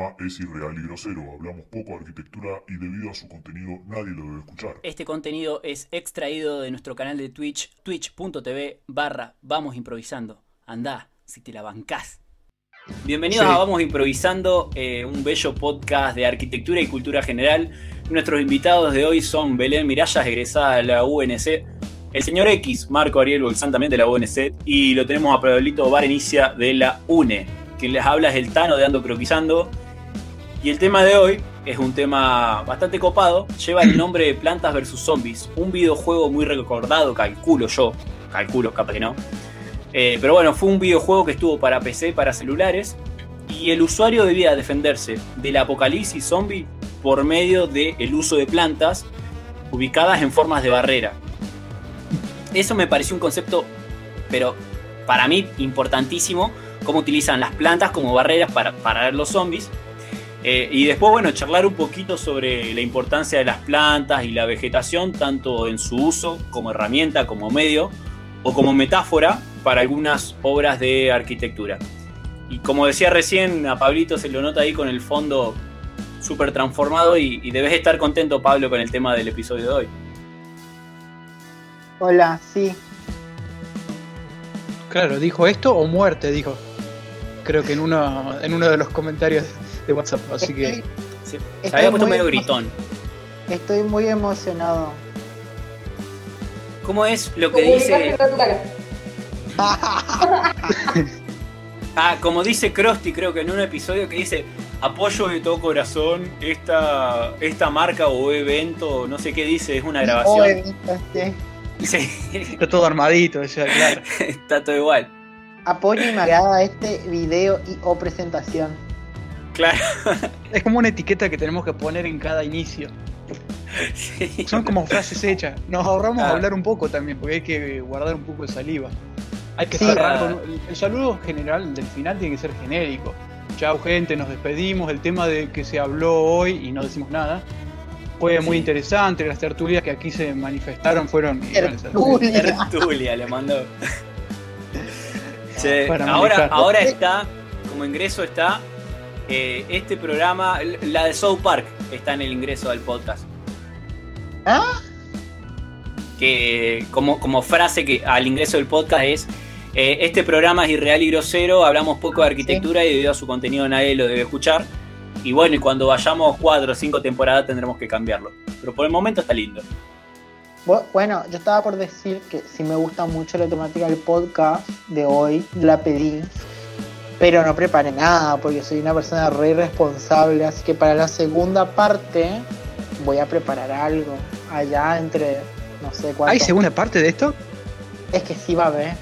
programa es irreal y grosero. Hablamos poco de arquitectura y debido a su contenido nadie lo debe escuchar. Este contenido es extraído de nuestro canal de Twitch, twitch.tv barra Vamos Improvisando. Andá, si te la bancás. Bienvenidos Sí. a Vamos Improvisando, eh, un bello podcast de arquitectura y cultura general. Nuestros invitados de hoy son Belén Mirallas, egresada de la UNC, el señor X, Marco Ariel Bolsán, también de la UNC, y lo tenemos a Pablito Barenicia de la UNE. Quien les habla es el Tano de Ando Croquizando. Y el tema de hoy es un tema bastante copado. Lleva el nombre de Plantas vs Zombies. Un videojuego muy recordado, calculo yo. Calculo, capaz que no. Eh, pero bueno, fue un videojuego que estuvo para PC, para celulares. Y el usuario debía defenderse del apocalipsis zombie por medio del uso de plantas ubicadas en formas de barrera. Eso me pareció un concepto, pero para mí importantísimo, cómo utilizan las plantas como barreras para parar los zombies. Eh, y después, bueno, charlar un poquito sobre la importancia de las plantas y la vegetación, tanto en su uso como herramienta, como medio, o como metáfora para algunas obras de arquitectura. Y como decía recién, a Pablito se lo nota ahí con el fondo súper transformado y, y debes estar contento, Pablo, con el tema del episodio de hoy. Hola, sí. Claro, dijo esto o muerte, dijo. Creo que en uno, en uno de los comentarios WhatsApp. Así que Sí, se había puesto medio gritón. estoy muy emocionado. ¿Cómo es lo que dice? Ah, como dice Krusty, creo que en un episodio que dice apoyo de todo corazón esta, esta marca o evento, no sé qué dice, es una grabación. este, Sí, está todo armadito, ya, claro. está todo igual. apoyo y me agrada este video y o presentación. Claro. Es como una etiqueta que tenemos que poner en cada inicio. Sí. Son como frases hechas. Nos ahorramos Ah. hablar un poco también, porque hay que guardar un poco de saliva. Hay que Sí. cerrar con. El saludo general del final tiene que ser genérico. Chao, gente, nos despedimos. El tema de que se habló hoy y no decimos nada. Fue muy interesante. Las tertulias que aquí se manifestaron fueron. Tertulia. Tertulia le mandó. Che, ahora está, como ingreso está, eh, este programa, la de South Park, está en el ingreso del podcast. ¿Ah? que como, como frase que al ingreso del podcast es eh, este programa es irreal y grosero, hablamos poco de arquitectura y debido a su contenido nadie lo debe escuchar. Y bueno, y cuando vayamos cuatro o cinco temporadas tendremos que cambiarlo. Pero por el momento está lindo. Bu- Bueno, yo estaba por decir que sí me gusta mucho la temática del podcast de hoy, la pedí, pero no preparé nada porque soy una persona re irresponsable, así que para la segunda parte voy a preparar algo allá entre no sé cuánto. ¿Hay segunda parte de esto? Es que sí va a haber.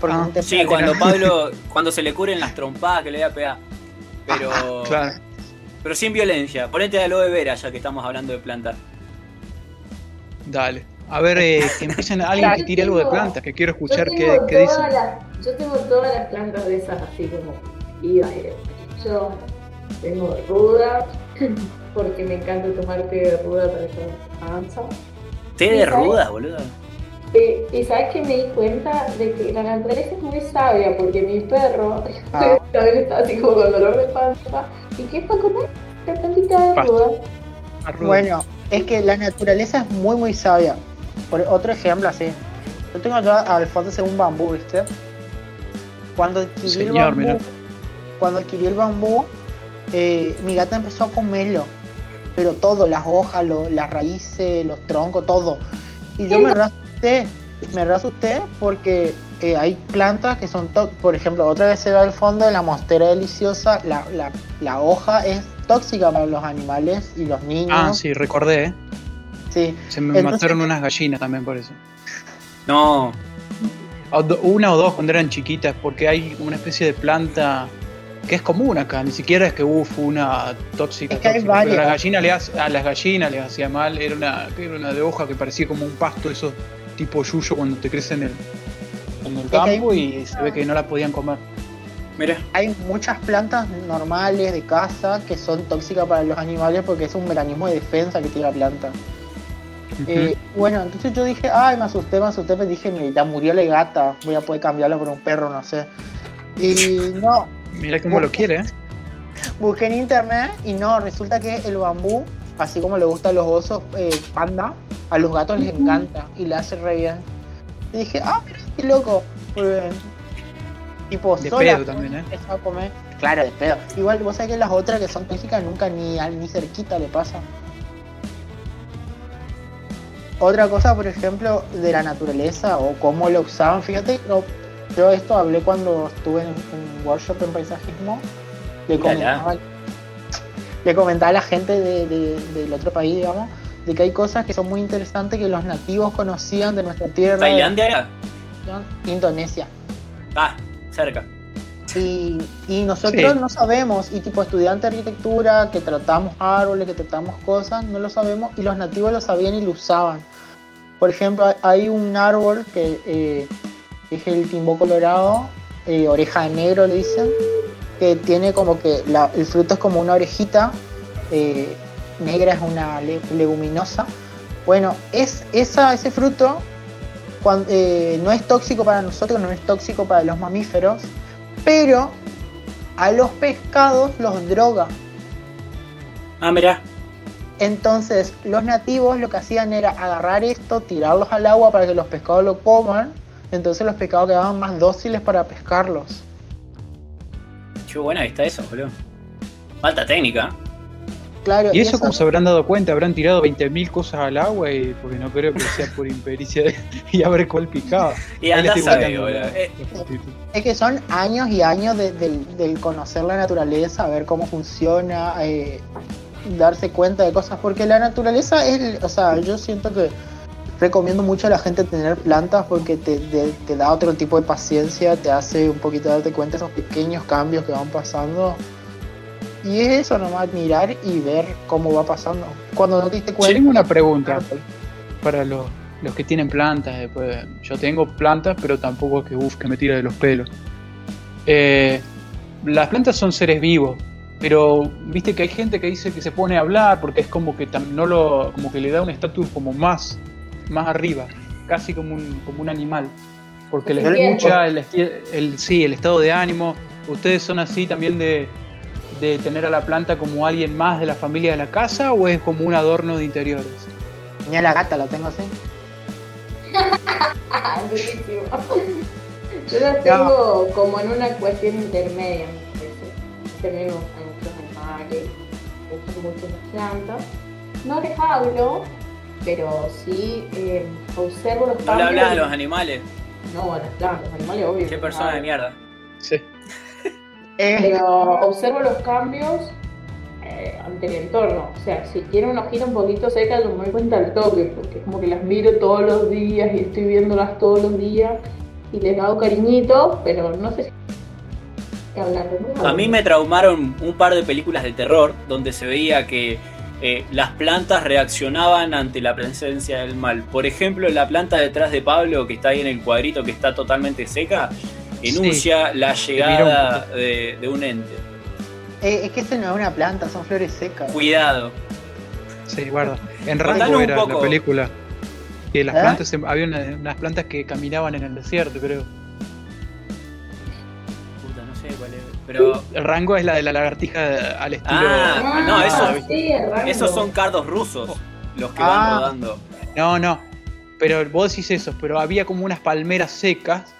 Porque Ah, no te Sí, cuando Pablo, cuando se le curen las trompadas que le voy a pegar. Pero, Claro. pero sin violencia. Ponete a aloe vera ya que estamos hablando de plantas. Dale. A ver, eh, que empiecen alguien que tire algo de plantas, que quiero escuchar qué, qué dicen. las- yo tengo todas las plantas de esas así como y aire. Yo tengo ruda porque me encanta tomar té de ruda para estar panza. Té de ruda, boludo. Eh, y sabes que me di cuenta de que la naturaleza es muy sabia porque mi perro Ah. también está así como con dolor de panza. ¿Y qué es para comer? La plantita de ruda. Bueno, es que la naturaleza es muy muy sabia. Por otro ejemplo así. Yo tengo acá al fondo un bambú, ¿viste? Cuando adquirí el bambú, mira. cuando adquirí el bambú, eh, mi gata empezó a comerlo. Pero todo, las hojas, lo- las raíces, los troncos, todo. Y yo me reasusté, me reasusté porque eh, hay plantas que son, por ejemplo, otra vez se ve al fondo de la mostera deliciosa, la, la, la hoja es tóxica para los animales y los niños. Ah, sí, recordé, ¿eh? Sí. Se me Entonces- mataron unas gallinas también por eso. No, Una o dos cuando eran chiquitas, porque hay una especie de planta que es común acá, ni siquiera es que uff, una tóxica. Es que hay tóxica, pero a, las gallinas le hace- a las gallinas les hacía mal, era una, era una de hoja que parecía como un pasto, esos tipo yuyo cuando te crece en el, en el hay- campo y se ve que no la podían comer. mira. Hay muchas plantas normales de casa que son tóxicas para los animales porque es un mecanismo de defensa que tiene la planta. Eh, bueno, entonces yo dije, ay, me asusté, me asusté, pero dije, "Me- ya murió la gata, voy a poder cambiarla por un perro, no sé. Y no, Mira cómo lo quiere, ¿eh? Busqué en internet y no, resulta que el bambú, así como le gusta a los osos eh, panda, a los gatos les encanta y le hace re bien. Y dije, ah, mira, qué loco. Eh, tipo, De sola pedo también, ¿eh? a comer. Claro, de pedo. Igual, vos sabés que las otras que son tóxicas nunca ni, ni cerquita le pasa. Otra cosa, por ejemplo, de la naturaleza o cómo lo usaban, fíjate, no, yo esto hablé cuando estuve en un workshop en paisajismo, le comentaba, le comentaba a la gente de- de- del otro país, digamos, de que hay cosas que son muy interesantes que los nativos conocían de nuestra tierra, ¿Tailandia era? Indonesia. Ah, cerca. Y, y nosotros Sí. no sabemos, y tipo estudiante de arquitectura, que tratamos árboles, que tratamos cosas, no lo sabemos, y los nativos lo sabían y lo usaban. Por ejemplo, hay- un árbol que eh, es el timbó colorado, eh, oreja de negro le dicen, que tiene como que la- el fruto es como una orejita, eh, negra es una le- leguminosa. Bueno, es esa, ese fruto cuan- eh, no es tóxico para nosotros, no es tóxico para los mamíferos, pero a los pescados los droga. Ah, mirá. Entonces los nativos lo que hacían era agarrar esto, tirarlos al agua para que los pescados lo coman. Entonces los pescados quedaban más dóciles para pescarlos. Qué buena está eso, boludo. Falta técnica. Claro, Y eso como se habrán dado cuenta, habrán tirado 20.000 cosas al agua y porque no creo que sea por impericia de- y a ver cuál picaba. Y Ahí le andás estoy a ver, buscando boludo. la- Eh, fotito. es que son años y años de- del, del conocer la naturaleza, ver cómo funciona, eh, darse cuenta de cosas, porque la naturaleza es, o sea, yo siento que recomiendo mucho a la gente tener plantas porque te, te- te da otro tipo de paciencia, te hace un poquito darte cuenta de esos pequeños cambios que van pasando. Y es eso nomás, admirar y ver cómo va pasando. Cuando no te diste Yo cuenta... tengo una pregunta para los, los que tienen plantas. Después, yo tengo plantas, pero tampoco es que, uf, que me tira de los pelos. Eh, las plantas son seres vivos, pero viste que hay gente que dice que se pone a hablar porque es como que tam- no lo, como que le da un estatus como más, más arriba, casi como un, como un animal, porque les escucha el, el, sí, el estado de ánimo. Ustedes son así también de, de tener a la planta como alguien más de la familia de la casa o es como un adorno de interiores. Ni a la gata la tengo así. Yo las tengo como en una cuestión intermedia, me gustan muchos animales, gustan mucho las plantas. No les hablo, pero sí eh, observo los no le cambios. hablas a los animales. No, a las plantas, los animales, obvio. Qué persona de mierda. Sí. Eh, Pero observo los cambios eh, ante el entorno. O sea, si tiene una hojita un poquito seca, yo me doy cuenta al toque, porque es como que las miro todos los días y estoy viéndolas todos los días y les hago cariñito, pero no sé si. A mí me traumaron un par de películas de terror donde se veía que eh, las plantas reaccionaban ante la presencia del mal. Por ejemplo, la planta detrás de Pablo, que está ahí en el cuadrito, que está totalmente seca, enuncia la llegada de, de un ente. eh, es que esto no es una planta, son flores secas. Cuidado. Sí, guarda. En un era poco. la película. Que las ¿Eh? plantas, se- había una- unas plantas que caminaban en el desierto, creo. Puta, no sé cuál es. Pero El rango es la de la lagartija al estilo. Ah, no, eso- sí, el rango. esos son cardos rusos los que Ah. van rodando. No, no. Pero vos decís eso, pero había como unas palmeras secas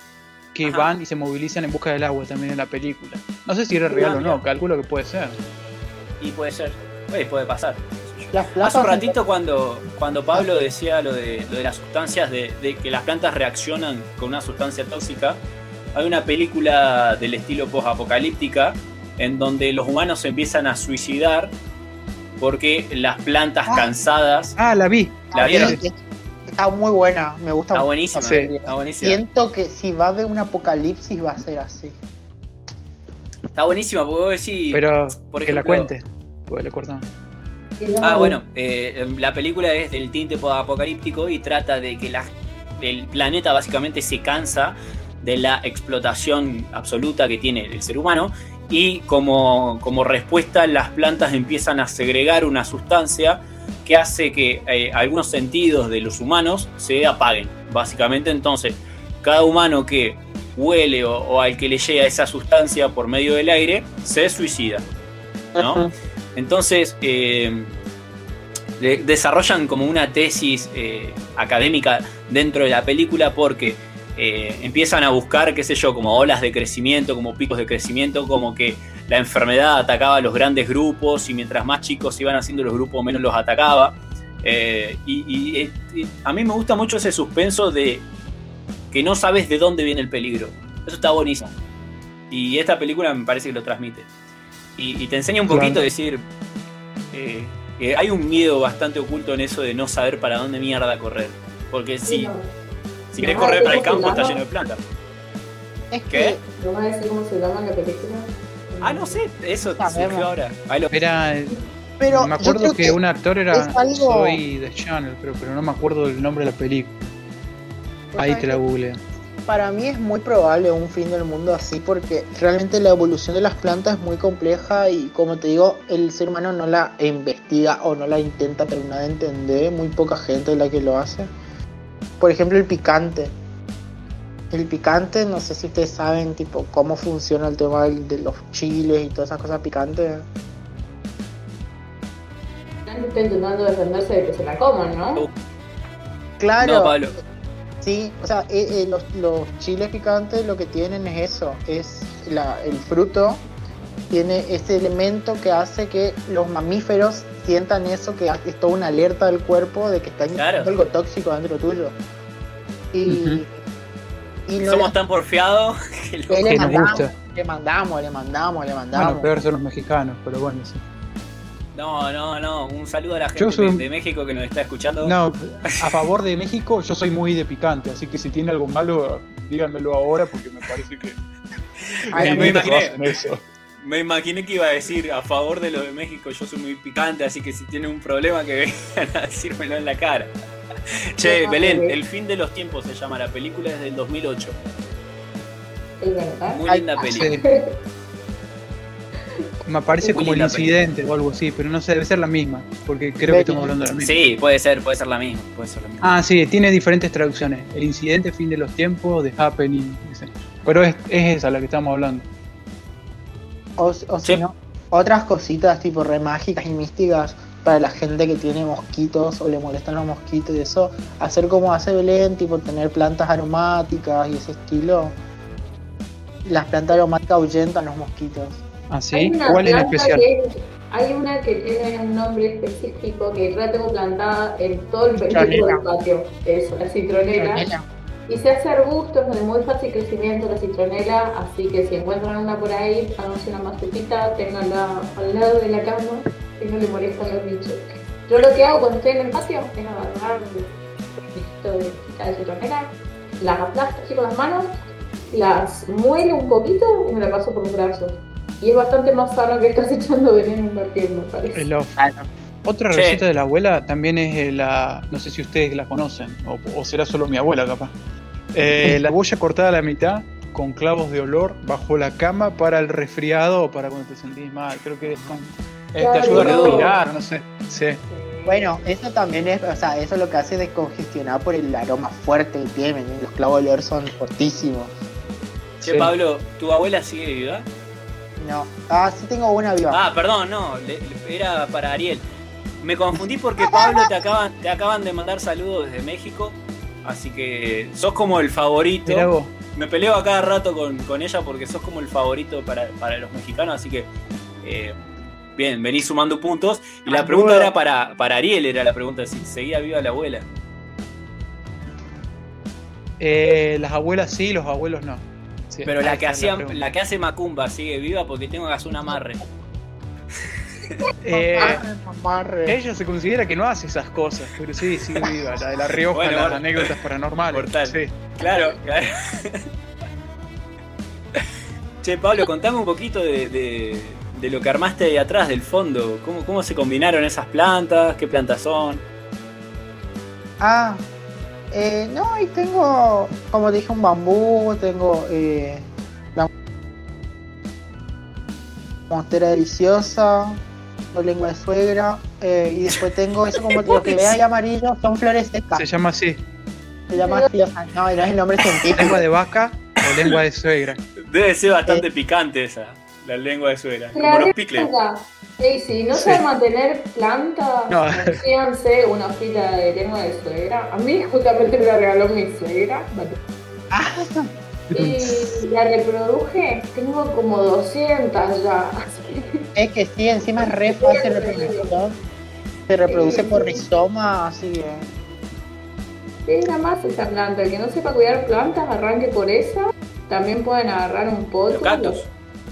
que Ajá. van y se movilizan en busca del agua también en la película. No sé si era real Ah, o no, mira. calculo que puede ser. Y puede ser. Oye, puede pasar. Las Hace un ratito cuando, cuando Pablo decía lo de, lo de las sustancias, de, de que las plantas reaccionan con una sustancia tóxica, hay una película del estilo post-apocalíptica en donde los humanos se empiezan a suicidar porque las plantas Ah. cansadas... Ah, la vi. ¿La vieron? Está muy buena, me gusta Está mucho. buenísima, Sí. está buenísima. Siento que si va de un apocalipsis va a ser así. Está buenísima porque vos decís... Pero por que la cuente. Le cortamos. Ah, bueno, eh, la película es del tinte apocalíptico y trata de que la- el planeta básicamente se cansa de la explotación absoluta que tiene el ser humano y como, como respuesta las plantas empiezan a segregar una sustancia que hace que eh, algunos sentidos de los humanos se apaguen. Básicamente entonces cada humano que huele o, o al que le llega esa sustancia por medio del aire se suicida. ¿no? Entonces, eh, de- desarrollan como una tesis eh, académica dentro de la película porque eh, empiezan a buscar, qué sé yo, como olas de crecimiento, como picos de crecimiento, como que la enfermedad atacaba a los grandes grupos y mientras más chicos iban haciendo los grupos, menos los atacaba. Eh, y, y, eh, y a mí me gusta mucho ese suspenso de que no sabes de dónde viene el peligro. Eso está buenísimo. Y esta película me parece que lo transmite. Y, y te enseña un poquito a decir eh, que hay un miedo bastante oculto en eso de no saber para dónde mierda correr. Porque si. Si querés correr para el ¿cómo se campo está lleno de plantas. Es ¿Qué? que ¿No va a decir cómo se llama la película? Ah, no sé, eso Sabemos. surgió ahora. Ahí lo- Era, Pero me acuerdo que, un actor era algo- Soy de Channel, pero, pero no me acuerdo del nombre de la película. Ahí te la googleé. Para mí es muy probable un fin del mundo así porque realmente la evolución de las plantas es muy compleja y como te digo, el ser humano no la investiga o no la intenta terminar de entender, muy poca gente es la que lo hace. Por ejemplo, el picante. El picante, no sé si ustedes saben tipo cómo funciona el tema del- de los chiles y todas esas cosas picantes. Está intentando defenderse de que se la coman, ¿no? Claro, No, Pablo. Sí, o sea, eh, eh, los, los chiles picantes lo que tienen es eso, es la, el fruto, tiene ese elemento que hace que los mamíferos sientan eso, que es toda una alerta del cuerpo de que está Claro. algo tóxico dentro tuyo. Y, y no Somos le, tan porfiados que lo- le que nos mandamos, gusta. le mandamos, le mandamos, le mandamos. Bueno, peor son los mexicanos, pero bueno, sí. No, no, no. Un saludo a la gente soy de, México que nos está escuchando. No, a favor de México, yo soy muy de picante, así que si tiene algo malo, díganmelo ahora porque me parece que. Ay, me que imaginé. eso. Me imaginé que iba a decir a favor de lo de México, yo soy muy picante, así que si tienen un problema que vengan a decírmelo en la cara. Che, No, Belén, bebé. El fin de los tiempos se llama la película, es del 2008. Es verdad. Muy Ay, linda. Sí. Me parece Muy como el incidente o algo así, pero no sé, debe ser la misma, porque creo que estamos hablando de la misma. Sí, puede ser, puede ser la misma, puede ser la misma. Ah, sí, tiene diferentes traducciones. El incidente, fin de los tiempos, The Happening. ese. Pero es, es esa la que estamos hablando. O, o si no, otras cositas tipo re mágicas y místicas para la gente que tiene mosquitos o le molestan los mosquitos y eso, hacer como hace Belén, tipo tener plantas aromáticas y ese estilo. Las plantas aromáticas ahuyentan los mosquitos. ¿Ah, sí? Hay una ¿Cuál en especial? que- hay una que tiene un nombre específico que yo la tengo plantada en todo el perímetro del patio. Eso, la citronela. Y se hace arbusto, es de muy fácil crecimiento la citronela, así que si encuentran una por ahí, háganse una macetita, tenganla al lado de la cama y no le molestan los bichos. Yo lo que hago cuando estoy en el patio es agarrar un poquito de citronela, las aplasto así con las manos, las muelo un poquito y me la paso por un brazo. Y es bastante más sano que estás echando veneno en la piel, me parece. Otra Sí. receta de la abuela también es eh, la. No sé si ustedes la conocen, o, o será solo mi abuela, capaz. Eh, la cebolla cortada a la mitad con clavos de olor bajo la cama para el resfriado o para cuando te sentís mal. Creo que es con- eh, te ayuda a respirar, no sé. Sí. Bueno, eso también es, o sea, eso lo que hace es descongestionar por el aroma fuerte que tienen. Los clavos de olor son fortísimos. Che, Sí. Pablo, ¿tu abuela sigue viva? No, ah, sí tengo una viva. Ah, perdón, no, le- le- era para Ariel. Me confundí porque Pablo te acaban, te acaban de mandar saludos desde México, así que sos como el favorito. Me peleo a cada rato con, con ella porque sos como el favorito para, para los mexicanos, así que eh, bien, venís sumando puntos. Y la pregunta era para, para Ariel, era la pregunta, si seguía viva la abuela. Eh, las abuelas sí, los abuelos no. Sí, Pero la que hacía, pregunta. la que hace Macumba sigue viva porque tengo que hacer un amarre. Eh, ella se considera que no hace esas cosas, pero sí, sigue viva. La de La Rioja, Bueno, las bueno. anécdotas paranormales. Mortal. Sí. Claro, claro. Che, Pablo, contame un poquito de, de- de lo que armaste ahí atrás, del fondo. ¿Cómo, ¿Cómo se combinaron esas plantas? ¿Qué plantas son? Ah, eh, no, y tengo, como te dije, un bambú, tengo eh, la monstera deliciosa, lengua de suegra, eh, y después tengo eso como lo que veas ahí amarillo, son flores secas, Se llama así. se llama así, o sea, no, no es el nombre científico. ¿Lengua de vaca o lengua de suegra? Debe ser bastante picante esa, la lengua de suegra. Como La los picles. si no saben mantener plantas, No. consíganse una hojita de lengua de suegra. A mí justamente me la regaló mi suegra. Y la reproduje, tengo como 200 ya. Es que sí, encima es re fácil reproducción. Se reproduce por rizoma, así que. Es nada más esa planta. El que no sepa cuidar plantas, arranque por esa. También pueden agarrar un potus. Los cactus.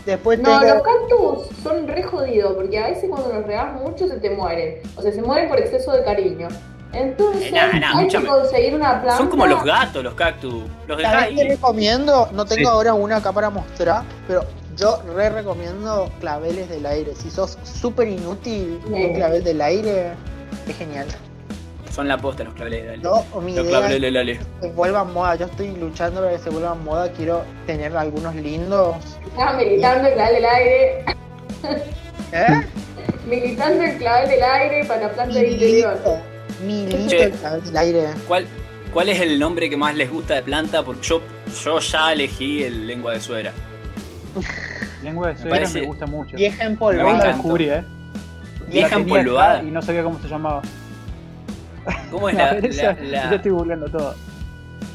Después No, tengo- los cactus son re jodidos porque a veces cuando los regas mucho se te mueren. O sea, se mueren por exceso de cariño. Entonces, Eh, nah, nah, hay que conseguir una planta. Son como los gatos, los cactus. Los dejás ¿Sabes qué ahí. recomiendo? No tengo Sí. ahora una acá para mostrar, pero yo re recomiendo claveles del aire. Si sos súper inútil, Sí. un clavel del aire es genial. Son la posta los claveles de Ale. Yo, mi Los idea claveles es de Ale. que se vuelvan moda. Yo estoy luchando para que se vuelvan moda. Quiero tener algunos lindos. Estaba militando el clavel del aire. ¿Eh? Militando el clavel del aire para la planta de interior. Milito, Che. el aire. ¿Cuál, ¿Cuál es el nombre que más les gusta de planta? Porque yo, yo ya elegí el lengua de suegra. Lengua de suegra me gusta mucho. Vieja la empolvada. descubrí, ¿eh. Vieja empolvada. Y no sabía cómo se llamaba. ¿Cómo es la, ver, esa- la- la- Yo estoy googleando todo.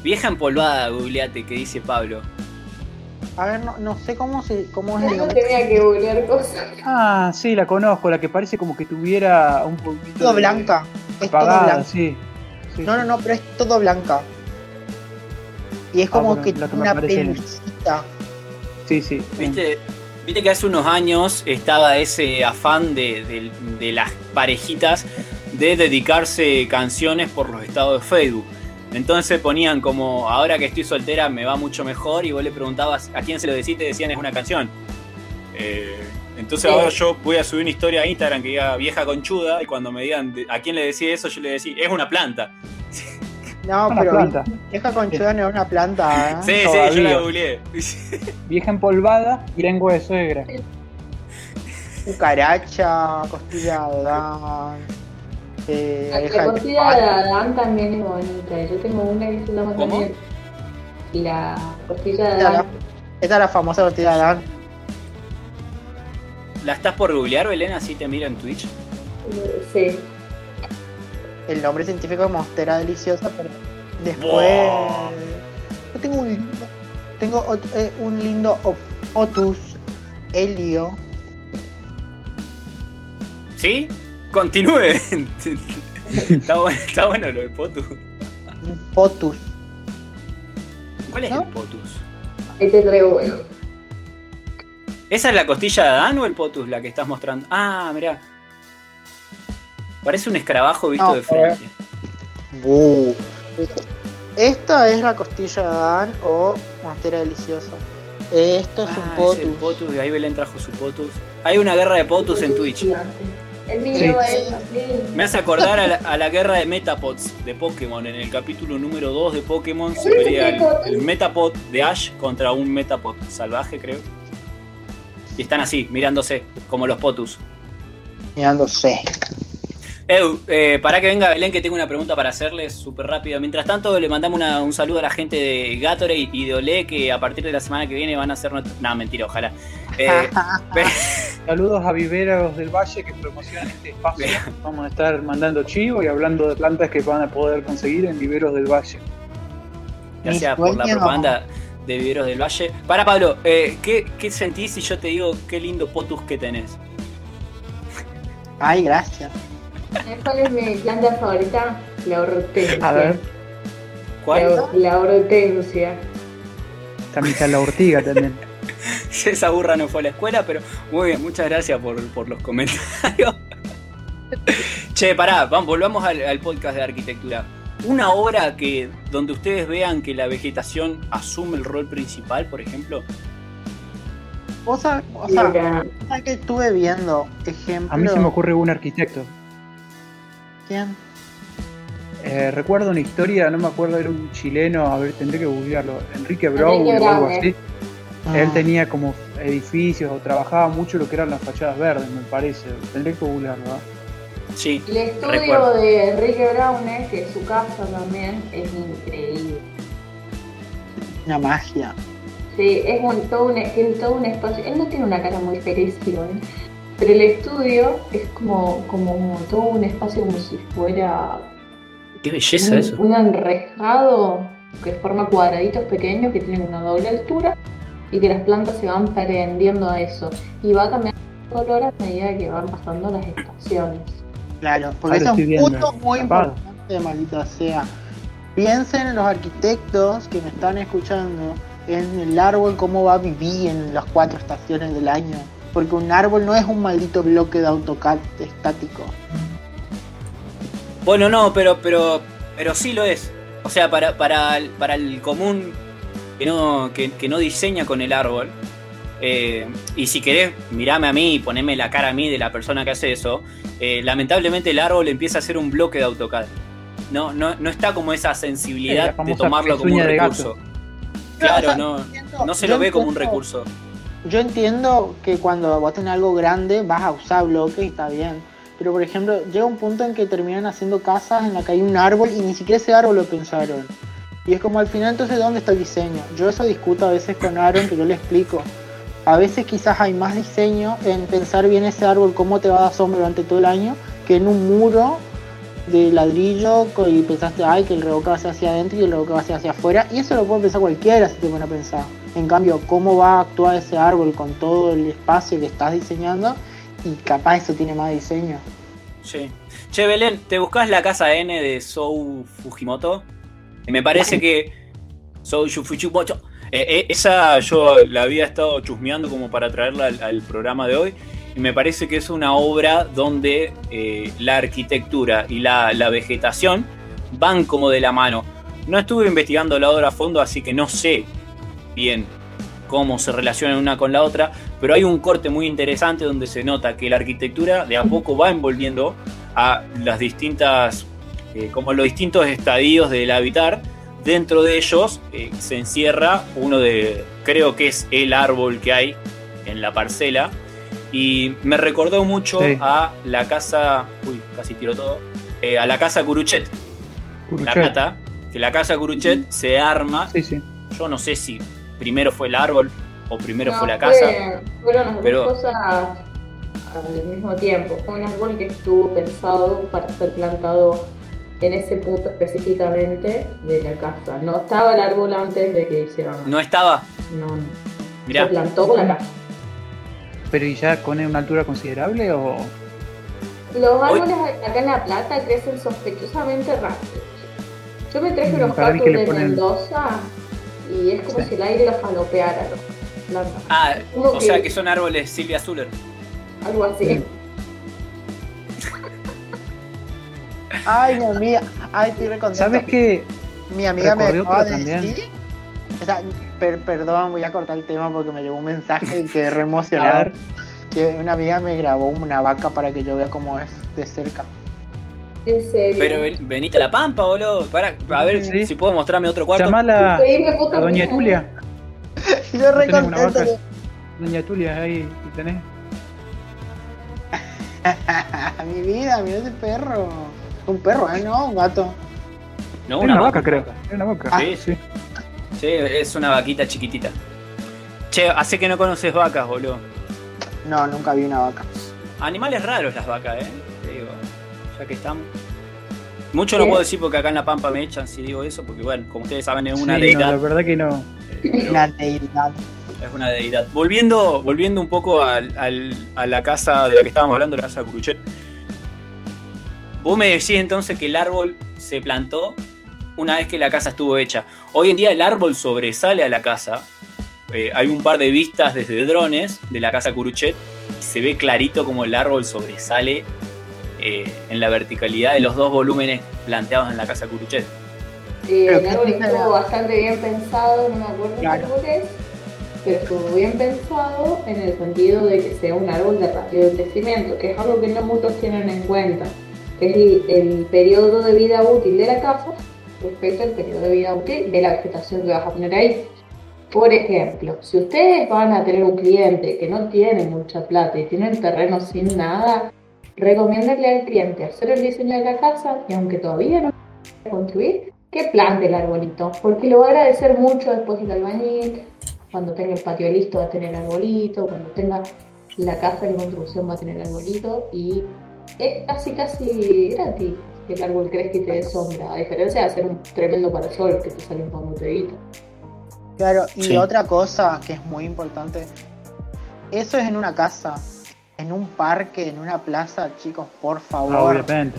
vieja empolvada, googleate, que dice Pablo? A ver, no, no sé cómo, se, cómo es el No nombre. tenía que googlear cosas. Ah, sí, la conozco, la que parece como que tuviera un poquito todo de- blanca. Es todo blanca. sí. Sí, No, no, sí. no, pero es todo blanca. Y es Ah, como bueno, que que una pelucita. Sí, sí. ¿Viste, Viste que hace unos años estaba ese afán de, de- de las parejitas de dedicarse canciones por los estados de Facebook. Entonces ponían como, ahora que estoy soltera me va mucho mejor y vos le preguntabas a quién se lo decís y te decían es una canción. Eh, entonces Sí. ahora yo voy a subir una historia a Instagram que diga vieja conchuda y cuando me digan de- a quién le decía eso yo le decía es una planta. No, Una pero planta. vieja conchuda no es una planta. ¿eh? Sí, sí, yo la todavía. googleé. Vieja empolvada y lengua de suegra. Cucaracha, costilla de Adán. Eh, La costilla de. Adán también es bonita. Yo tengo una que se llama ¿Cómo? también. La costilla de Adán. esta es la famosa costilla de Adán. ¿La estás por googlear, Belén? Así te miro en Twitch. Sí. El nombre científico es Monstera deliciosa, pero después. Wow. Yo tengo un lindo. Tengo eh, un lindo Otus Helio. ¿Sí? Continúe. está, bueno, está bueno lo de Potus. Un Potus. ¿Cuál es ¿No? el Potus? Este es re bueno. ¿Esa es la costilla de Adán o el Potus la que estás mostrando? Ah, mirá. Parece un escarabajo visto No, de frente. Bu. Esta es la costilla de Adán o Monstera deliciosa. Esto es un Ah, es Potus. el Potus, de ahí Belén trajo su Potus. Hay una guerra de Potus en Twitch. El mío Sí. es. Me hace acordar a la, a la guerra de Metapods de Pokémon. En el capítulo número 2 de Pokémon se pelea el, el Metapod de Ash contra un Metapod salvaje, creo. Y están así, mirándose, como los Potus. Mirándose. Edu, eh, para que venga Belén, que tengo una pregunta para hacerles súper rápido. Mientras tanto, le mandamos una- un saludo a la gente de Gatorade y de Olé, que a partir de la semana que viene van a hacer... nuestro- No, mentira, ojalá. Eh, Saludos a Viveros del Valle que promocionan este espacio. Vamos a estar mandando chivo y hablando de plantas que van a poder conseguir en Viveros del Valle. Gracias por la propaganda de Viveros del Valle. Para Pablo, eh, ¿qué, ¿qué sentís si yo te digo qué lindo potus que tenés? Ay, gracias. ¿Sabes ¿Cuál es mi planta favorita? La hortensia. A ver. ¿Cuál? La, la hortensia. También está la ortiga también. Esa burra no fue a la escuela, pero muy bien, muchas gracias por, por los comentarios. che, pará, vamos, volvamos al, al podcast de arquitectura. Una obra que donde ustedes vean que la vegetación asume el rol principal, por ejemplo. Vos sabés, o sea, Mira, ¿sabés que estuve viendo ejemplo. A mí se me ocurre un arquitecto. ¿Quién? Eh, recuerdo una historia, no me acuerdo, era un chileno, a ver, tendré que googlearlo. Enrique Brown Enrique o algo así. Ah, Él tenía como edificios o trabajaba mucho lo que eran las fachadas verdes, me parece. Tendré que googlearlo. ¿eh? Sí, el estudio Recuerdo. de Enrique Braune, que es su casa también, es increíble. Una magia. Sí, es un, todo, un, tiene todo un espacio. Él no tiene una cara muy feliz, tío, ¿eh? Pero el estudio es como, como todo un espacio como si fuera Qué belleza un, eso. un enrejado que forma cuadraditos pequeños que tienen una doble altura y que las plantas se van prendiendo a eso y va cambiando de color a medida que van pasando las estaciones. Claro, porque eso es un punto muy tapado. importante, maldita sea. Piensen en los arquitectos que me están escuchando, en el árbol, cómo va a vivir en las cuatro estaciones del año. Porque un árbol no es un maldito bloque de AutoCAD estático. Bueno, no, pero, pero, pero sí lo es. O sea, para, para, el, para el común que no, que, que no diseña con el árbol. Eh, y si querés, mirame a mí y poneme la cara a mí de la persona que hace eso. eh, lamentablemente el árbol empieza a ser un bloque de AutoCAD. No, no, no está como esa Eh, sensibilidad la de tomarlo como un recurso. Claro, o sea, no, entiendo- no se lo ve como un recurso. Yo entiendo que cuando vos tenés algo grande vas a usar bloques y está bien. Pero por ejemplo, llega un punto en que terminan haciendo casas en la que hay un árbol y ni siquiera ese árbol lo pensaron. Y es como al final entonces ¿dónde está el diseño? Yo eso discuto a veces con Aaron que yo le explico. A veces quizás hay más diseño en pensar bien ese árbol, cómo te va a dar sombra durante todo el año, que en un muro de ladrillo y pensaste, ay, que el revoque va hacia adentro y el revoque va hacia afuera. Y eso lo puede pensar cualquiera si te pone a pensar. En cambio, cómo va a actuar ese árbol con todo el espacio que estás diseñando y capaz eso tiene más diseño. Sí. Che, Belén, ¿te buscas la casa N de Sou Fujimoto? Me parece que. Sou Fujimoto. Eh, eh, esa yo la había estado chusmeando como para traerla al, programa de hoy. Y me parece que es una obra donde eh, la arquitectura y la, la vegetación van como de la mano. No estuve investigando la obra a fondo, así que no sé bien cómo se relacionan una con la otra, pero hay un corte muy interesante donde se nota que la arquitectura de a poco va envolviendo a las distintas, como los distintos estadios del habitar. Dentro de ellos eh, se encierra uno de, creo que es el árbol que hay en la parcela. Y me recordó mucho Sí. a la casa, uy, casi tiro todo, eh, a la casa Curuchet, la rata, que la casa Curuchet se arma, Sí, sí. yo no sé si primero fue el árbol o primero No, fue la casa. fue- fueron las pero- dos cosas al mismo tiempo. Fue un árbol que estuvo pensado para ser plantado en ese punto específicamente de la casa. No estaba el árbol antes de que hicieron. No estaba, no, no. mirá, Se plantó con la casa. Pero ¿y ya con una altura considerable o...? Los árboles acá en La Plata crecen sospechosamente rápido. Yo me traje Mm, unos mí cactus de ponen- Mendoza y es como Sí. si el aire los falopeara a los plantas. ah, Como o que- sea que son árboles Silvia Zuller. Algo así. Ay, mi amiga, ay, estoy recontenta. ¿Sabes qué? Mi amiga me acaba de decir. O sea, per- perdón, voy a cortar el tema porque me llegó un mensaje y quedé re emocionado. Que una amiga me grabó una vaca para que yo vea cómo es de cerca. En serio. Pero ven- venite a la pampa, boludo. Para, a ver Sí. si puedo mostrarme otro cuarto. llamala a Doña. Y yo re? Doña Tulia, ahí ¿y tenés. Mi vida, mira ese perro. Un perro, ¿eh? No, un gato. No, Era una vaca, creo. Era una vaca. Ah, sí. Sí, es una vaquita chiquitita. Che, hace que no conoces vacas, boludo. No, nunca vi una vaca. Animales raros las vacas, eh. Te digo, ya que están. Mucho no ¿Qué? puedo decir porque acá en La Pampa me echan si digo eso, porque bueno, como ustedes saben, es una Sí, no, deidad. la verdad que no. Una deidad. Es una deidad. Volviendo, volviendo un poco al- al- a la casa de la que estábamos hablando, la casa Curuchet. Vos me decís entonces que el árbol se plantó una vez que la casa estuvo hecha. Hoy en día el árbol sobresale a la casa. Eh, hay un par de vistas desde drones de la casa Curuchet. Y se ve clarito como el árbol sobresale eh, en la verticalidad de los dos volúmenes planteados en la casa Curuchet. Eh, el ¿qué árbol estuvo bastante bien pensado, no me acuerdo Claro. qué es, pero estuvo bien pensado en el sentido de que sea un árbol de rápido crecimiento, que es algo que no muchos tienen en cuenta, es el, periodo de vida útil de la casa respecto al periodo de vida útil de la vegetación que vas a poner ahí. Por ejemplo, si ustedes van a tener un cliente que no tiene mucha plata y tiene el terreno sin nada, recomiéndale al cliente hacer el diseño de la casa y aunque todavía no a construir, que plante el arbolito, porque lo va a agradecer mucho después el albañil, cuando tenga el patio listo va a tener arbolito, cuando tenga la casa en construcción va a tener arbolito y es casi casi gratis que el árbol crezca y te dé sombra, a diferencia de hacer un tremendo parasol que te sale un botellito. Claro, y Sí. otra cosa que es muy importante, eso es en una casa, en un parque, en una plaza, chicos, por Ah, favor, obviamente.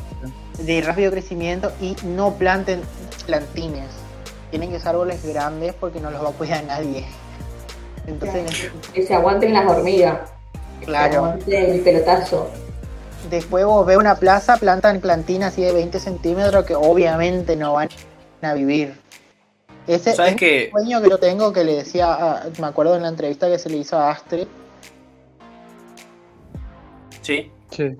de rápido crecimiento y no planten plantines. Tienen que ser árboles grandes porque no los va a cuidar nadie. Entonces, Que se aguanten las hormigas, que se claro, aguante el pelotazo. Después vos ves una plaza, plantan plantinas así de 20 centímetros que obviamente no van a vivir. Ese ¿Sabes es un sueño que yo tengo que le decía, a- me acuerdo en la entrevista que se le hizo a Astrid, Sí. Sí.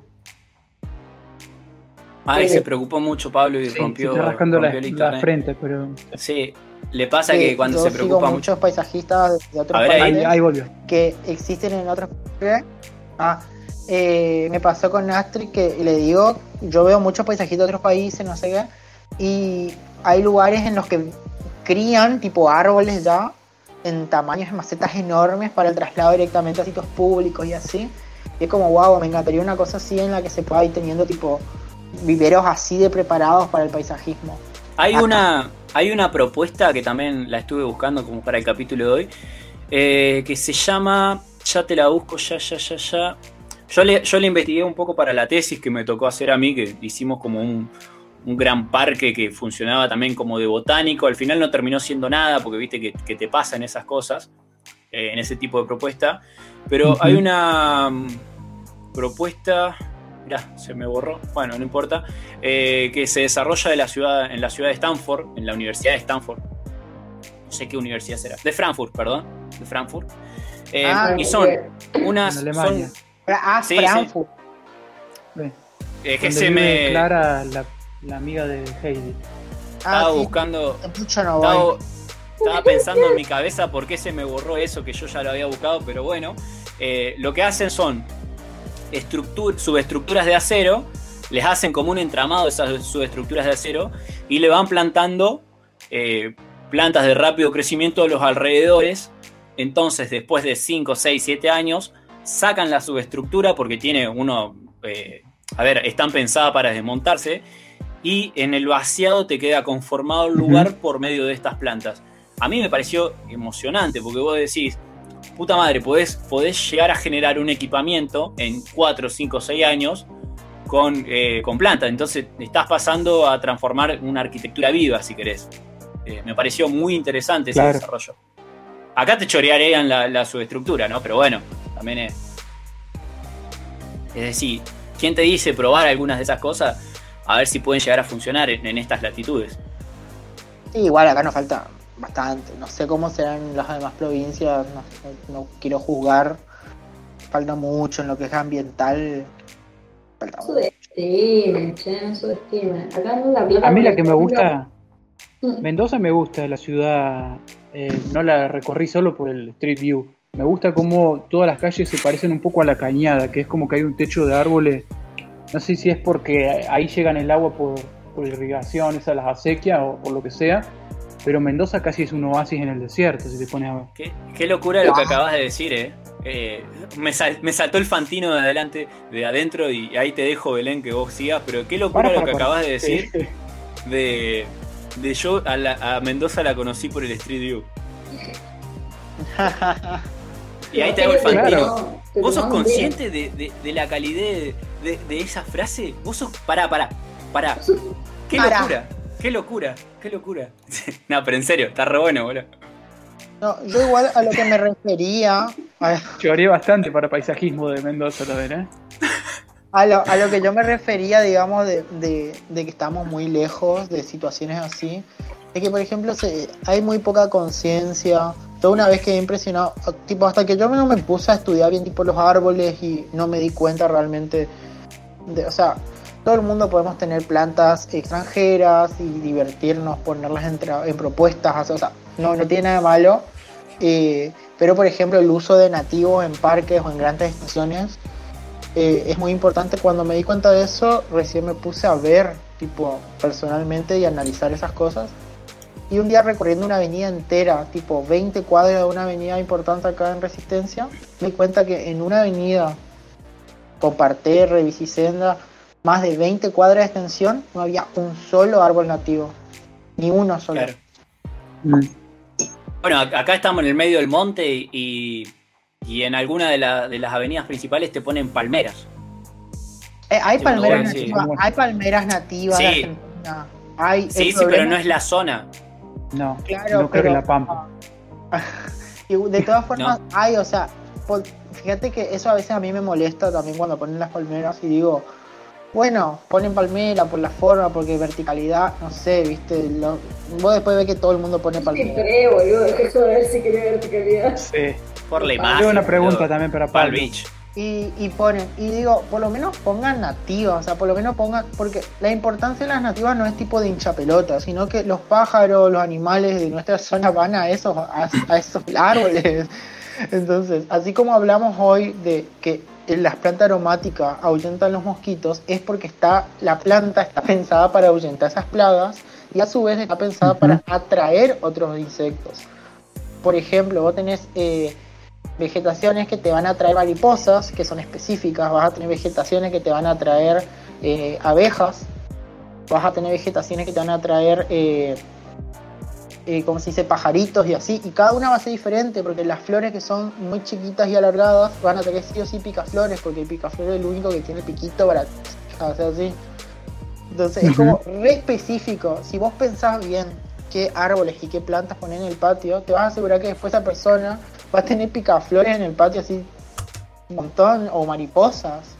Ay, Sí. se preocupó mucho Pablo y Sí, rompió, se la, rompió el la internet. frente, pero Sí, le pasa que que cuando yo se preocupa mucho. muchos paisajistas de otros ver, países ahí, ahí volvió. que existen en otros países. Ah, eh, me pasó con Astrid que le digo, yo veo muchos paisajistas de otros países, no sé qué, y hay lugares en los que crían tipo árboles ya en tamaños de macetas enormes para el traslado directamente a sitios públicos y así. Y es como, wow, me encantaría una cosa así en la que se pueda ir teniendo tipo viveros así de preparados para el paisajismo. Hay Acá. una, hay una propuesta que también la estuve buscando como para el capítulo de hoy, eh, que se llama, ya te la busco, ya, ya, ya, ya. Yo le, yo le investigué un poco para la tesis que me tocó hacer a mí, que hicimos como un, un gran parque que funcionaba también como de botánico. Al final no terminó siendo nada, porque viste que, que te pasan esas cosas eh, en ese tipo de propuesta. Pero hay una mm, propuesta, mirá, se me borró, bueno, no importa, eh, que se desarrolla de la ciudad, en la ciudad de Stanford, en la Universidad de Stanford. No sé qué universidad será. De Frankfurt, perdón. De Frankfurt. Eh, Ah, y son unas. En Alemania. son- Ah, Sí. Frankfurt. Sí. eh, que se me. Clara, la, la amiga de Heidi. Ah, Estaba buscando. Estaba, estaba pensando en mi cabeza por qué se me borró eso que yo ya lo había buscado, pero bueno. eh, lo que hacen son estructur- subestructuras de acero, les hacen como un entramado de esas subestructuras de acero y le van plantando eh, plantas de rápido crecimiento a los alrededores. Entonces, después de 5, 6, 7 años, sacan la subestructura porque tiene uno. eh, a ver, están pensadas para desmontarse. Y en el vaciado te queda conformado el lugar por medio de estas plantas. A mí me pareció emocionante porque vos decís, puta madre, podés, podés llegar a generar un equipamiento en 4, 5, 6 años con, eh, con plantas. Entonces estás pasando a transformar una arquitectura viva, si querés. Eh, me pareció muy interesante ese desarrollo. Acá te chorearían la, la subestructura, ¿no? Pero bueno, también es. Es decir, ¿quién te dice probar algunas de esas cosas? A ver si pueden llegar a funcionar en, en estas latitudes. Sí, igual acá nos falta bastante. No sé cómo serán las demás provincias, no, no- no quiero juzgar. Falta mucho en lo que es ambiental. Falta No mucho. subestimen, che, no subestimen. Acá en La. A mí la que me gusta, mm, Mendoza me gusta, la ciudad, eh, no la recorrí solo por el Street View. Me gusta cómo todas las calles se parecen un poco a la cañada, que es como que hay un techo de árboles. No sé si es porque ahí llegan el agua por, por irrigación, esa las acequias o por lo que sea, pero Mendoza casi es un oasis en el desierto, si te pones a ver. Qué, qué locura lo que acabas de decir, eh. Eh, me, sal- me saltó el fantino de adelante, de adentro, y ahí te dejo, Belén, que vos sigas. Pero qué locura Para, lo que para. acabas de decir. De, de yo a, la- a Mendoza la conocí por el Street View. Y ahí te hago el fantino. ¿Vos sos consciente de, de- de la calidez de, de- de esa frase? ¿Vos sos. Pará, pará, pará. ¡Qué Pará. locura! ¡Qué locura! ¡Qué locura! no, pero en serio, está re bueno, boludo. No, yo igual a lo que me refería, Lloré bastante para paisajismo de Mendoza también, ¿eh? a lo, a lo que yo me refería, digamos, de, de- de que estamos muy lejos de situaciones así, es que, por ejemplo, se- hay muy poca conciencia. Yo una vez quedé impresionado, tipo, hasta que yo no me puse a estudiar bien, tipo, los árboles y no me di cuenta realmente de, o sea, todo el mundo podemos tener plantas extranjeras y divertirnos, ponerlas en, en propuestas, o sea, no, no tiene nada malo. eh, pero, por ejemplo, el uso de nativos en parques o en grandes estaciones eh, es muy importante. Cuando me di cuenta de eso, recién me puse a ver, tipo, personalmente y analizar esas cosas. Y un día recorriendo una avenida entera, tipo 20 cuadras de una avenida importante acá en Resistencia, me di cuenta que en una avenida con parterre, bicisenda, más de 20 cuadras de extensión, no había un solo árbol nativo. Ni uno solo. Claro. Mm. Bueno, ac- acá estamos en el medio del monte y, y en alguna de, la- de las avenidas principales te ponen palmeras. Eh, hay Sí, palmeras nativas, hay palmeras nativas de Sí. Argentina. Hay, el Sí, sí, pero no es la zona. No, Claro, no creo que pero- la Pampa. Y de todas formas, hay, o sea, por- fíjate que eso a veces a mí me molesta también cuando ponen las palmeras y digo, bueno, ponen palmera por la forma, porque verticalidad, no sé, viste, lo- vos después ves que todo el mundo pone Sí, palmera. creo, boludo, deja eso de ver si quería verticalidad. Sí. Por la Tengo imagen. una pregunta también para Palm Pablo. Beach. Y, y ponen, y digo, por lo menos pongan nativas, o sea, por lo menos pongan, porque la importancia de las nativas no es tipo de hinchapelota, sino que los pájaros, los animales de nuestra zona van a esos, a, a esos árboles. Entonces, así como hablamos hoy de que las plantas aromáticas ahuyentan los mosquitos, es porque está, la planta está pensada para ahuyentar esas plagas y a su vez está pensada para atraer otros insectos. Por ejemplo, vos tenés eh, vegetaciones que te van a traer mariposas, que son específicas, vas a tener vegetaciones que te van a traer eh, abejas, vas a tener vegetaciones que te van a traer, eh, eh, como se dice, pajaritos y así, y cada una va a ser diferente, porque las flores que son muy chiquitas y alargadas van a tener sí o sí picaflores, porque el picaflor es el único que tiene piquito para hacer así. Entonces es como re específico. Si vos pensás bien qué árboles y qué plantas poner en el patio, te vas a asegurar que después esa persona va a tener picaflores en el patio así un montón, o mariposas.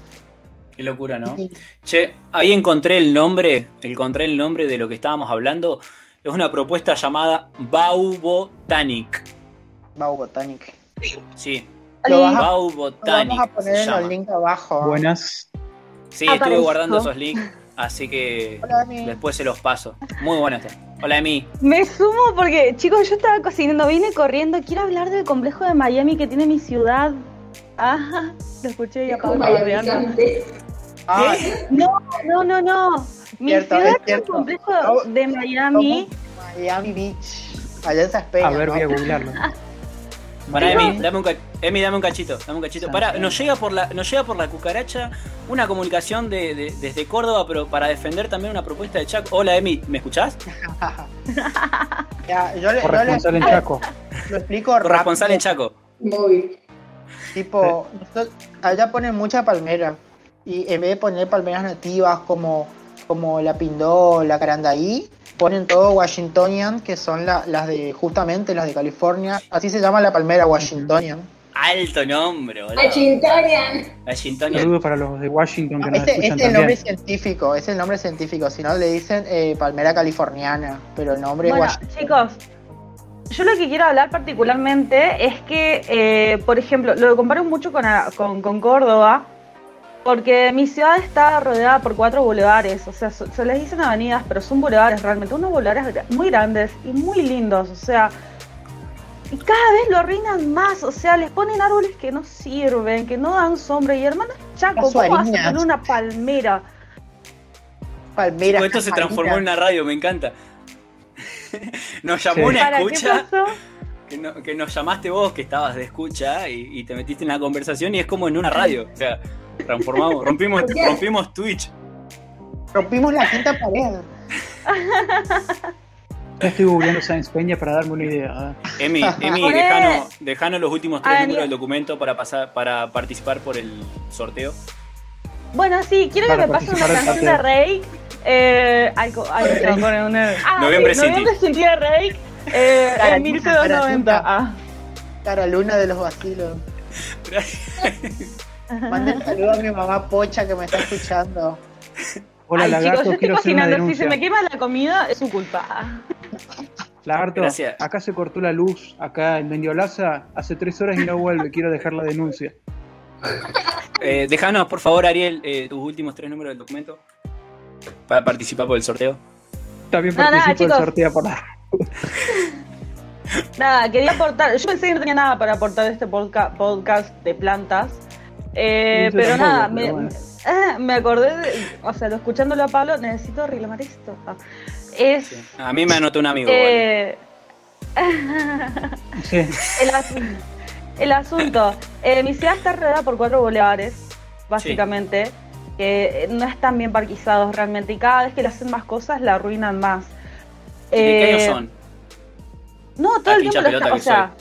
Qué locura, ¿no? Che, ahí encontré el nombre, encontré el nombre de lo que estábamos hablando. Es una propuesta llamada Baubotanic. Bau Botanic. Sí, Lo vas a- Lo Baubotanic. vamos a poner en llama. el link abajo. Buenas. Sí, estuve guardando esos links, así que Hola, después se los paso. Muy buena está. Hola, Emi. Me sumo porque, chicos, yo estaba cocinando, vine corriendo. Quiero hablar del complejo de Miami que tiene mi ciudad. Ah, lo escuché y apagó. Ah, No, no, no, no. Mi Cierto, ciudad es un complejo No, de Miami. Miami Beach. Allá en Saspeña, A ver, ¿no? voy a googlearlo. Pará, No. Emi, dame un, Emi, dame un cachito, dame un cachito. Pará, nos llega por la, nos llega por la cucaracha una comunicación de, de- desde Córdoba, pero para defender también una propuesta de Chaco. Hola, Emi, ¿me escuchás? Ya, yo, yo en Chaco. lo explico Corresponsal rápido. en Chaco. Móvil. Tipo, allá ponen mucha palmera. Y en vez de poner palmeras nativas como, como la pindó, la carandaí, ponen todo Washingtonian, que son la- las de, justamente las de California. Así se llama la palmera Washingtonian. Alto nombre, boludo. Achintarian. Washington. Saludos para los de Washington que nos Este, este escuchan es el nombre científico, es el nombre científico. Si no, le dicen eh, palmera californiana, pero el nombre Bueno, es Washington. chicos, yo lo que quiero hablar particularmente es que, eh, por ejemplo, lo comparo mucho con, con Córdoba, porque mi ciudad está rodeada por cuatro bulevares, o sea, se les dicen avenidas, pero son bulevares realmente, unos bulevares muy grandes y muy lindos, o sea, y cada vez lo arruinan más, o sea, les ponen árboles que no sirven, que no dan sombra, y hermano Chaco, ¿cómo vas a poner una palmera? Palmera. Esto se transformó en una radio, me encanta. Nos llamó Sí. una ¿Para qué escucha. pasó? Que, no- que nos llamaste vos, que estabas de escucha, y, y te metiste en la conversación y es como en una radio. O sea, transformamos, rompimos, rompimos Twitch. Rompimos la quinta pared. Ya estoy googleando Sáenz Peña para darme una idea. ¿eh? Emi, Emi, dejanos, dejanos los últimos tres Ah, números del documento para pasar, para participar por el sorteo. Bueno, sí, quiero que me pasen una canción de Rake. Eh, se me pone una- Ah, Noviembre sí, ti. Noviembre ti de Rake. Eh, Cara, en 1290. cara, Ah. Cara luna de los vacilos. Manden un saludo a mi mamá Pocha que me está escuchando. Hola, Ay, chicos, Lagarto, yo estoy cocinando. Si se me quema la comida, es su culpa. Lagarto, Gracias. acá se cortó la luz, acá en Mendiolaza, hace tres horas y no vuelve, quiero dejar la denuncia. Eh, dejanos, por favor, Ariel, eh, tus últimos tres números del documento para participar por el sorteo. También No, participo del sorteo por la... Nada, quería aportar. Yo pensé que no tenía nada para aportar de este podca- podcast de plantas. Eh, pero nada, pero me, bueno. eh, me acordé de. O sea, lo escuchándolo a Pablo, necesito reclamar esto. Ah. es Sí. A mí me anotó un amigo. eh, Sí. el, asu- el asunto. eh, mi ciudad está rodeada por cuatro bulevares, básicamente, que no están bien parquizados realmente. Y cada vez que le hacen más cosas, la arruinan más. ¿De qué Eh, años son? No, todo Ah, el tiempo lo está, o sea.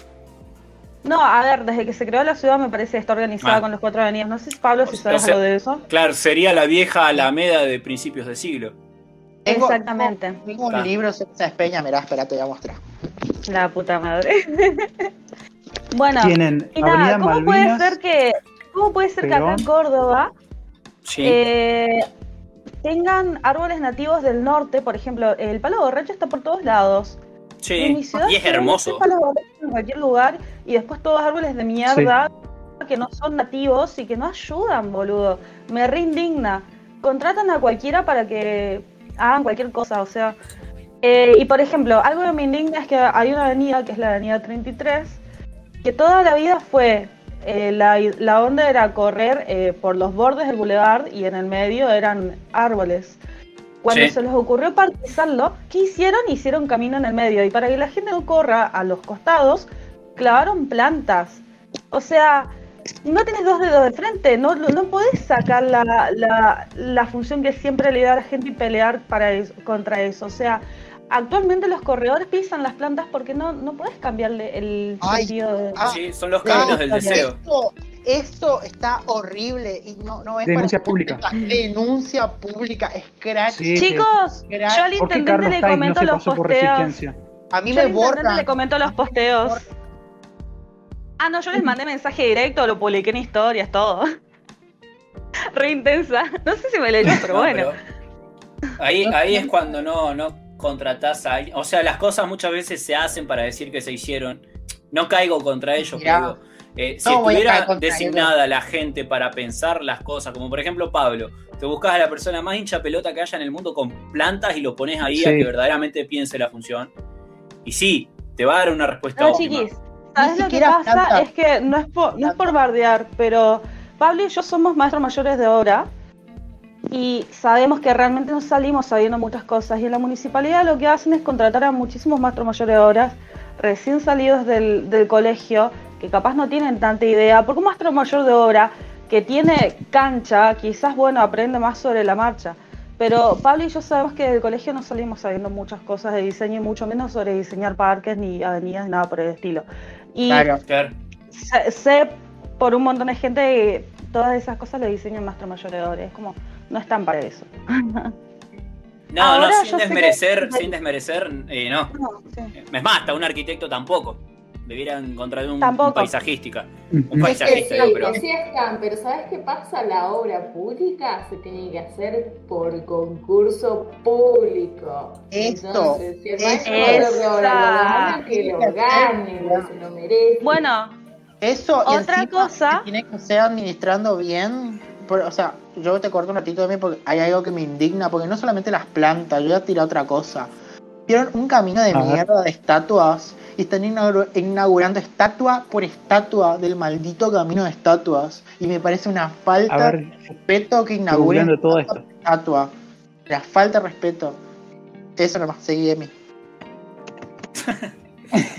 No, a ver, desde que se creó la ciudad me parece que está organizada Ah. con los cuatro avenidas. No sé si Pablo, si O sabes sea- algo de eso. Claro, sería la vieja Alameda de principios de siglo. Tengo- Exactamente. Tengo un Ah. libro sobre esa espeña, mirá, espera, te voy a mostrar. La puta madre. bueno, Tienen y nada, Avenida ¿cómo puede Malvinas. ser que, cómo puede ser que acá en. Córdoba Sí. eh, tengan árboles nativos del norte? Por ejemplo, el palo borracho está por todos lados. sí. En mi ciudad Y es hermoso. muchos palos borrachos en cualquier lugar y después todos árboles de mierda que no son nativos y que no ayudan, boludo. Me reindigna. Contratan a cualquiera para que hagan cualquier cosa, o sea. eh, y por ejemplo, algo que me indigna es que hay una avenida, que es la avenida 33, que toda la vida fue. eh, la, la onda era correr eh, por los bordes del boulevard y en el medio eran árboles. Cuando Sí. se les ocurrió parquizarlo, ¿qué hicieron? Hicieron camino en el medio. Y para que la gente no corra a los costados, clavaron plantas. O sea, no tienes dos dedos de frente, no, no no podés sacar la, la, la función que siempre le da a la gente y pelear para eso- contra eso. O sea, actualmente los corredores pisan las plantas porque no, no podés cambiarle el Ay, sentido de... ah, Sí, son los No, caminos del deseo. Esto, esto está horrible y no, no es Denuncia para- pública. Denuncia pública, es crack. Sí. Chicos, yo al ¿Por qué intendente le no comento los posteos. A mí Yo me al intendente borran. le comento los posteos. Ah, no, yo les mandé mensaje directo, lo publiqué en historias, todo. Re intensa. No sé si me leyó, pero No, bueno. pero ahí, ahí es cuando no, no contratás a alguien. O sea, las cosas muchas veces se hacen para decir que se hicieron. No caigo contra ellos, pero eh, si No estuviera designada la gente para pensar las cosas, como por ejemplo Pablo, te buscas a la persona más hincha pelota que haya en el mundo con plantas y lo pones ahí a que verdaderamente piense la función. Y sí, te va a dar una respuesta No, óptima. chiquis, ¿sabes lo que pasa? planta. Es que no es, por, no es por bardear, pero Pablo y yo somos maestros mayores de obra y sabemos que realmente no salimos sabiendo muchas cosas. Y en la municipalidad lo que hacen es contratar a muchísimos maestros mayores de obra recién salidos del, del colegio, que capaz no tienen tanta idea, porque un maestro mayor de obra que tiene cancha, quizás, bueno, aprende más sobre la marcha. Pero Pablo y yo sabemos que del colegio no salimos sabiendo muchas cosas de diseño y mucho menos sobre diseñar parques ni avenidas ni nada por el estilo. Y Claro. Claro. sé, sé por un montón de gente que todas esas cosas le diseñan maestro mayor de obra. Es como, no están para eso. No, Ahora no, sin que- desmerecer, sin desmerecer, eh, no. No, sí. Es más, hasta un arquitecto tampoco. Debiera encontrar un, un paisajística. Un Es que paisajista, sí, digo, pero. que sí están, pero ¿sabes qué pasa? La obra pública se tiene que hacer por concurso público. Esto, Entonces, si el obra que lo gane, se lo merece. Bueno, Eso y Otra cosa- que tiene que ser administrando bien. por- o sea, yo te corto un ratito de mí porque hay algo que me indigna, porque no solamente las plantas, yo voy a tirar otra cosa. Vieron un camino de mierda de estatuas están inaugu- inaugurando estatua por estatua del maldito camino de estatuas. Y me parece una A falta de respeto que inauguren esto. estatua. La falta de respeto. Eso nomás, seguí de mí.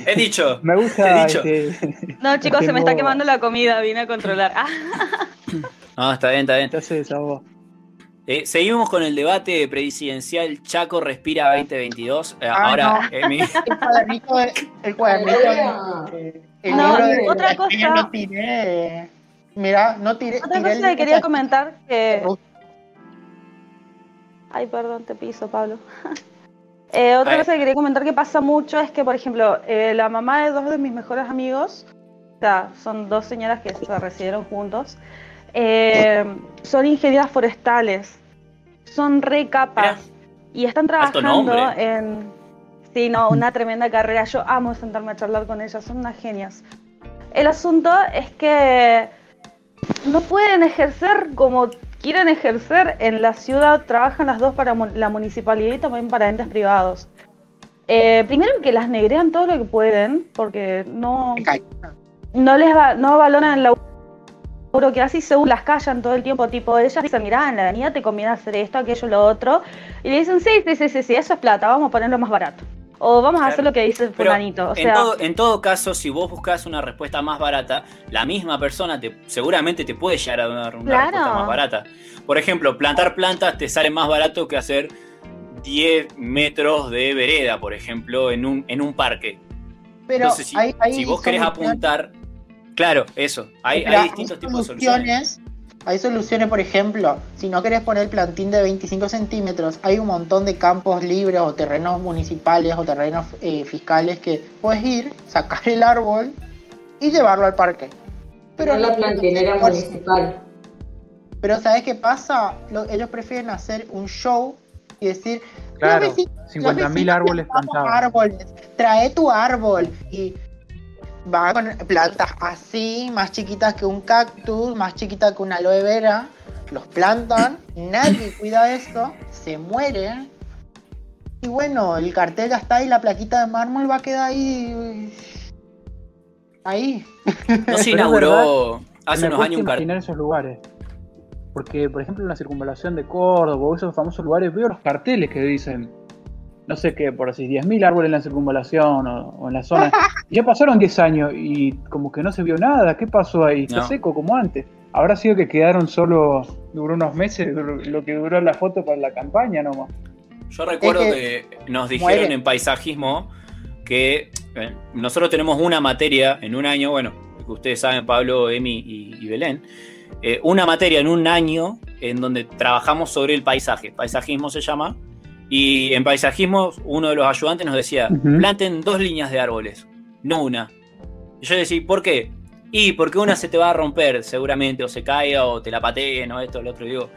He dicho. me he gusta dicho. este, no chicos, se me está quemando la comida, vine a controlar. Ah, No, está bien, está bien. ya se desahogó. Eh, seguimos con el debate presidencial Chaco Respira 2022. Eh, Ah, ahora, eh, El cuadernito de- el cuadernito de- el No, libro de otra cosa- no tiré. Mira, no tiré. otra tiré cosa que quería comentar que... Ay, perdón, te piso, Pablo. Eh, otra Ay. cosa que quería comentar que pasa mucho es que, por ejemplo, eh, la mamá de dos de mis mejores amigos, o sea, son dos señoras que se recibieron juntos, eh, son ingenieras forestales, son re capas y están trabajando en... Sí, no, una tremenda carrera. Yo amo sentarme a charlar con ellas, son unas genias. El asunto es que no pueden ejercer como quieren ejercer en la ciudad, trabajan las dos para la municipalidad y también para entes privados. Eh, primero que las negrean todo lo que pueden, porque no, no les va, no valoran la laburo que así según las callan todo el tiempo, tipo, ellas dicen, mirá, en la avenida te conviene hacer esto, aquello, lo otro, y le dicen, sí, sí, sí, sí, sí, eso es plata, vamos a ponerlo más barato. O vamos a hacer lo que dice el fulanito. O en, sea, todo, en todo caso, si vos buscas una respuesta más barata, la misma persona te, seguramente te puede llegar a dar una Claro. respuesta más barata. Por ejemplo, plantar plantas te sale más barato que hacer 10 metros de vereda, por ejemplo, en un, en un parque. Pero Entonces, si, vos querés apuntar. Claro, eso. Hay, distintos tipos de soluciones. Hay soluciones, por ejemplo, si no querés poner plantín de 25 centímetros, hay un montón de campos libres o terrenos municipales o terrenos eh, fiscales que puedes ir, sacar el árbol y llevarlo al parque. Pero la plantinera municipal. Pero ¿sabes qué pasa? Lo- ellos prefieren hacer un show y decir, Claro, "Los vecinos- 50.000 los vecinos árboles plantados. árboles, trae tu árbol y va con plantas así, más chiquitas que un cactus, más chiquitas que una aloe vera, los plantan, nadie cuida eso, se muere. Y bueno, el cartel ya está ahí, la plaquita de mármol va a quedar ahí. Ahí. No se inauguró hace unos años un cartel. esos lugares. Porque, por ejemplo, en la circunvalación de Córdoba o esos famosos lugares, veo los carteles que dicen, no sé qué, por así, 10.000 árboles en la circunvalación o, o en la zona. Y ya pasaron 10 años y como que no se vio nada. ¿Qué pasó ahí? Está No. seco como antes. Habrá sido que quedaron solo, duró unos meses, lo que duró la foto para la campaña nomás. Yo recuerdo Es que, nos dijeron muere. en paisajismo que eh, nosotros tenemos una materia en un año, bueno, que ustedes saben, Pablo, Emi y, y Belén, eh, una materia en un año en donde trabajamos sobre el paisaje. Paisajismo se llama. Y en paisajismo uno de los ayudantes nos decía, planten dos líneas de árboles, no una. Y yo decía, ¿por qué? Y porque una se te va a romper seguramente, o se caiga, o te la pateen, o esto, lo otro. Y digo,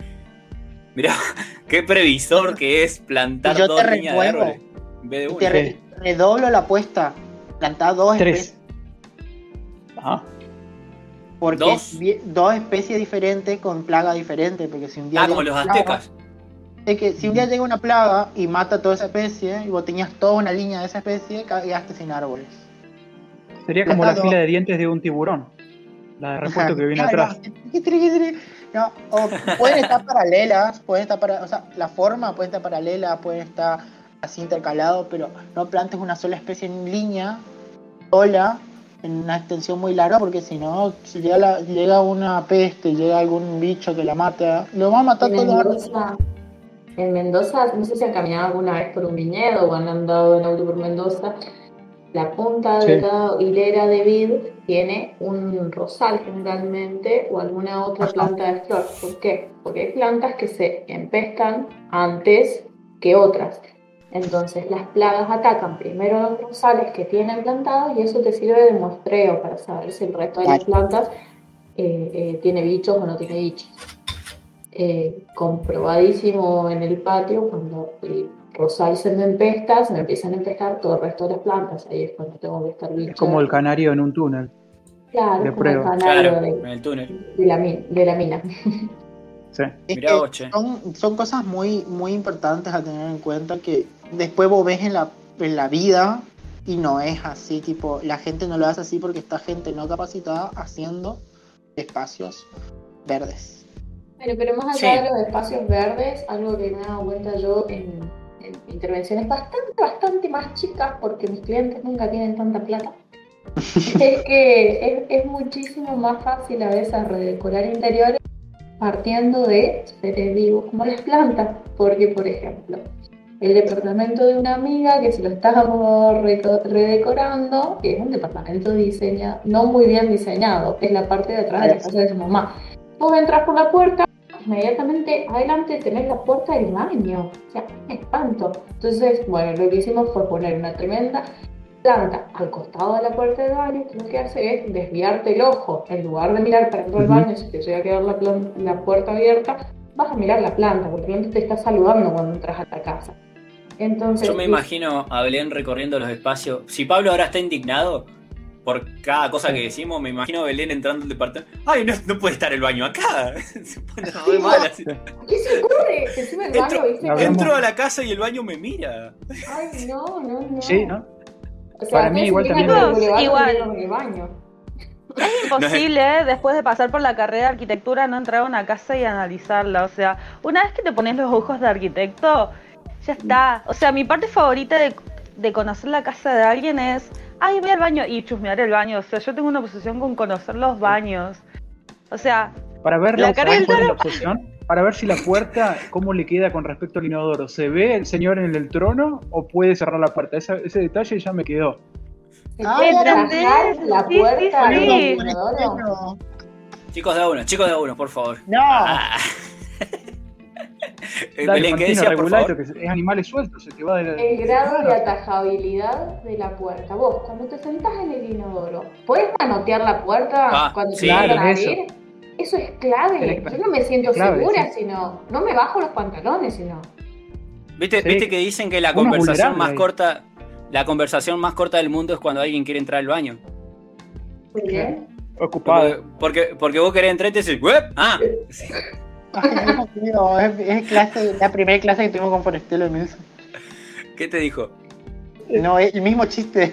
mirá, qué previsor que es plantar yo dos te líneas de árboles. En vez de una. te re- redoblo la apuesta. Plantá dos Tres. especies. Ajá. Porque ¿Dos? dos especies diferentes con plaga diferente. Porque si un día Ah, como los plaga- Es que si un día llega una plaga y mata toda esa especie y vos tenías toda una línea de esa especie, quedaste sin árboles. Sería como la fila de dientes de un tiburón. La de repuesto que viene atrás. No, o pueden estar paralelas, pueden estar para, o sea, la forma puede estar paralela, pueden estar así intercalado, pero no plantes una sola especie en línea, sola, en una extensión muy larga, porque si no, si llega, la- llega una peste, llega algún bicho que la mata, lo va a matar En todos los en Mendoza, no sé si han caminado alguna vez por un viñedo o han andado en auto por Mendoza, la punta de Sí. cada hilera de vid tiene un rosal generalmente o alguna otra Ajá. planta de flor. ¿Por qué? Porque hay plantas que se empestan antes que otras. Entonces las plagas atacan primero los rosales que tienen plantados y eso te sirve de muestreo para saber si el resto de las plantas eh, eh, tiene bichos o no tiene bichos. Eh, comprobadísimo en el patio, cuando el rosal se me empesta, se me empiezan a empestar todo el resto de las plantas. Ahí es cuando tengo que estar Es bicho. como el canario en un túnel. Claro, de es como el prueba. canario Claro, de, en el túnel. de la, min- de la mina. Sí. Es que son, son cosas muy, muy importantes a tener en cuenta que después vos ves en la, en la vida y no es así, tipo, la gente no lo hace así porque está gente no capacitada haciendo espacios verdes. Bueno, pero más allá Sí. de los espacios verdes, algo que me he dado cuenta yo en, en intervenciones bastante, bastante más chicas, porque mis clientes nunca tienen tanta plata, es que es, es muchísimo más fácil a veces redecorar interiores partiendo de seres vivos como las plantas, porque por ejemplo, el departamento de una amiga que se lo estábamos redecorando, que es un departamento diseñado, no muy bien diseñado, es la parte de atrás de la casa de su mamá. Vos entras por la puerta, inmediatamente adelante tenés la puerta del baño. O sea, un espanto. Entonces, bueno, lo que hicimos fue poner una tremenda planta al costado de la puerta del baño, que lo que hace es desviarte el ojo. En lugar de mirar para dentro del baño, si te llega a quedar la, la puerta abierta, vas a mirar la planta, porque la planta te está saludando cuando entras a la casa. Entonces, Yo me imagino a Belén recorriendo los espacios. Si Pablo ahora está indignado por cada cosa que decimos, me imagino a Belén entrando al departamento. ¡Ay, no, no puede estar el baño acá! Se pone re mal así. ¿Qué se ocurre? Que encima el Entro- baño, ¿viste? Hablamos- Entro a la casa y el baño me mira. Ay, no, no, no. Sí, ¿no? O sea, Para mí igual también- Igual. baño. Es imposible, después de pasar por la carrera de arquitectura, no entrar a una casa y analizarla. O sea, una vez que te pones los ojos de arquitecto, ya está. O sea, mi parte favorita de, de conocer la casa de alguien es, ay, voy al baño y chusmear el baño. O sea, yo tengo una obsesión con conocer los baños. O sea, Para ver La cara ¿sabes del la obsesión? Para ver si la puerta, cómo le queda con respecto al inodoro. ¿Se ve el señor en el trono o puede cerrar la puerta? Esa- ese detalle ya me quedó. ¿Se Ah, la sí, puerta sí, sí. No. Chicos de a uno, chicos de a uno, por favor. No. Ah. Eh, Dale, Belén, ¿qué Fantino, decías, por regulá favor? esto, que es animales sueltos, se te va de la- El grado de atajabilidad de la puerta. Vos, cuando te sentás en el inodoro, ¿puedes manotear la puerta Ah, cuando sí. te van a Claro, eso. abrir? Eso es clave. Yo no me siento clave, segura sí. si no. No me bajo los pantalones si no. ¿Viste, Sí. viste que dicen que la conversación más ahí. corta, la conversación más corta del mundo es cuando alguien quiere entrar al baño? Muy bien. ocupado. Porque, porque, porque vos querés entrar y te decís, "Uep", ah, es, es clase, la primera clase que tuvimos con Forestelo y Milson. ¿qué te dijo? No, es el mismo chiste.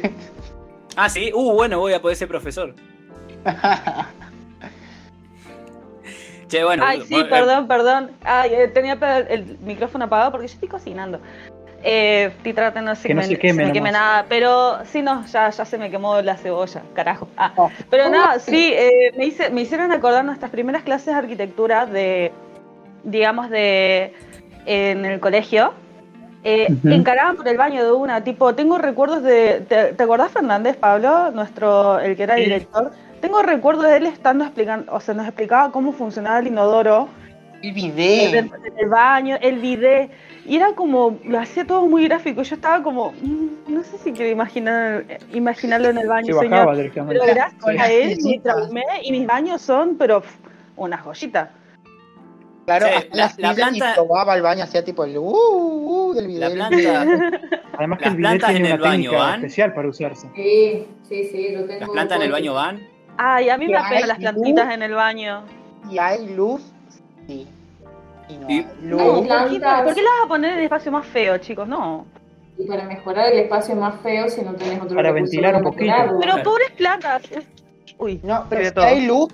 Ah, sí, uh, bueno, voy a poder ser profesor. Che, bueno. Ay, sí, bueno, eh, perdón, perdón. Ay, eh, tenía el micrófono apagado porque yo estoy cocinando. Eh, estoy tratando de Que no me, se queme me queme nada, pero sí, no, ya, ya se me quemó la cebolla, carajo. Ah, Oh. pero nada, sí, eh, me, hice, me hicieron acordar nuestras primeras clases de arquitectura de, digamos, de en el colegio. Eh. Encaraban por el baño de una, tipo, tengo recuerdos de. ¿Te, te acordás Fernández, Pablo? Nuestro, el que era Sí. director. Tengo recuerdos de él estando explicando, o sea, nos explicaba cómo funcionaba el inodoro El video. el, en el baño, el bidet, y era como, lo hacía todo muy gráfico. Yo estaba como, mm, no sé si quiero imaginar, imaginarlo en el baño, Se bajaba señor. Pero gracias Con a él me traumé y mis baños son, pero una joyita. Claro, hasta la- las la planta- y probaba el baño, hacía tipo el uh, uh del video. La planta, Además que Las el plantas tiene en el baño, ¿van? especial para usarse. Sí, sí, sí, lo tengo. las plantas en el baño van. Ay, a mí me hay las luz. plantitas en el baño. Y hay luz, sí. Y no Y- hay luz. ¿por qué, plantas. por qué las vas a poner en el espacio más feo, chicos? No. Y para mejorar el espacio más feo si no tenés otro Para ventilar un poquito. Pero pobres plantas. Uy, No, pero si todo. hay luz,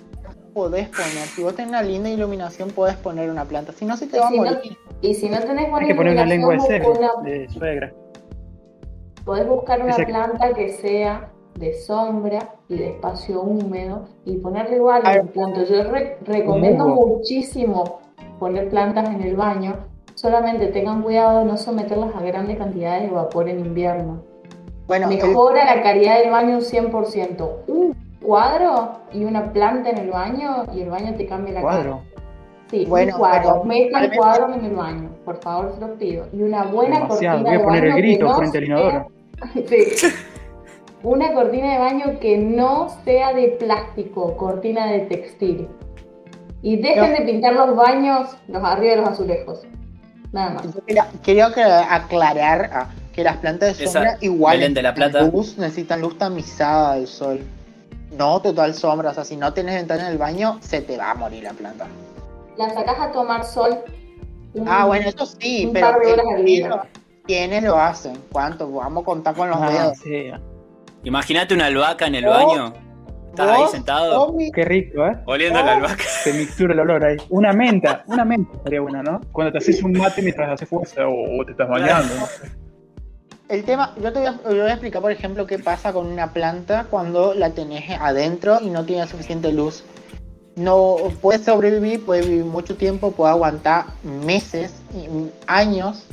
podés poner. Si vos tenés una linda iluminación, podés poner una planta. Si no, se te Y va a si no- morir. Y si no tenés buena Hay que poner una lengua de una- suegra. podés buscar una planta que sea de sombra y de espacio húmedo y ponerle igual un planto. Yo re- recomiendo Musgo. muchísimo poner plantas en el baño, solamente tengan cuidado de no someterlas a grandes cantidades de vapor en invierno. Bueno, el- Mejora la calidad del baño un 100%. Un cuadro y una planta en el baño y el baño te cambia la Cuadro. cara. Sí, Bueno, un cuadro. realmente- cuadros en el baño, por favor, se los pido. Y una buena Demasiado. cortina Voy a de poner el baño que grito no frente al sea- inodoro. Sí. Una cortina de baño que no sea de plástico, cortina de textil. Y dejen No. de pintar los baños los arriba de los azulejos. Nada más. yo quería, quería que- aclarar ah, que las plantas de Esa sombra igual de la Plata. luz, necesitan luz tamizada del sol. No total sombra, o sea, si no tienes ventana en el baño, se te va a morir la planta. La sacás a tomar sol. un- Ah, bueno, eso sí, un pero par de horas al día. ¿quiénes- ¿quiénes lo hacen? ¿Cuántos? Vamos a contar con los Ah, dedos. sí. Imagínate una albahaca en el ¿Vos? baño. Estás ahí sentado, Tommy, Qué rico, ¿eh? oliendo la albahaca. Se mixtura el olor ahí. Una menta, una menta estaría buena, ¿no? Cuando te haces un mate mientras haces fuerza o, o te estás bañando. ¿no? El tema, yo te voy, a, explicar, por ejemplo, qué pasa con una planta cuando la tenés adentro y no tiene suficiente luz. No puede sobrevivir, puede vivir mucho tiempo, puede aguantar meses, años,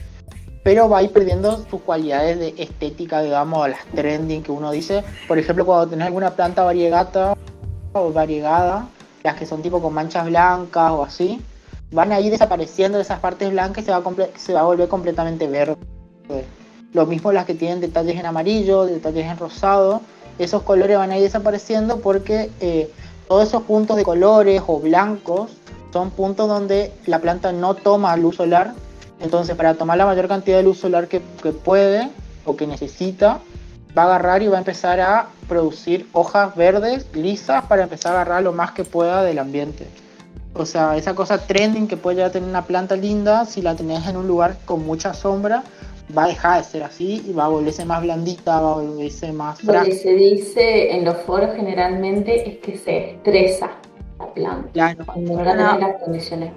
pero va a ir perdiendo sus cualidades de estética, digamos, las trending que uno dice. Por ejemplo, cuando tenés alguna planta variegata o variegada, las que son tipo con manchas blancas o así, van a ir desapareciendo de esas partes blancas y se va a volver completamente verde. Lo mismo las que tienen detalles en amarillo, detalles en rosado. Esos colores van a ir desapareciendo porque eh, todos esos puntos de colores o blancos son puntos donde la planta no toma luz solar. Entonces, para tomar la mayor cantidad de luz solar que, puede o que necesita, va a agarrar y va a empezar a producir hojas verdes, lisas, para empezar a agarrar lo más que pueda del ambiente. O sea, esa cosa trending que puede ya tener una planta linda, si la tenés en un lugar con mucha sombra, va a dejar de ser así y va a volverse más blandita, va a volverse más Lo que frágil. se dice en los foros generalmente es que se estresa la planta Claro. cuando no las condiciones.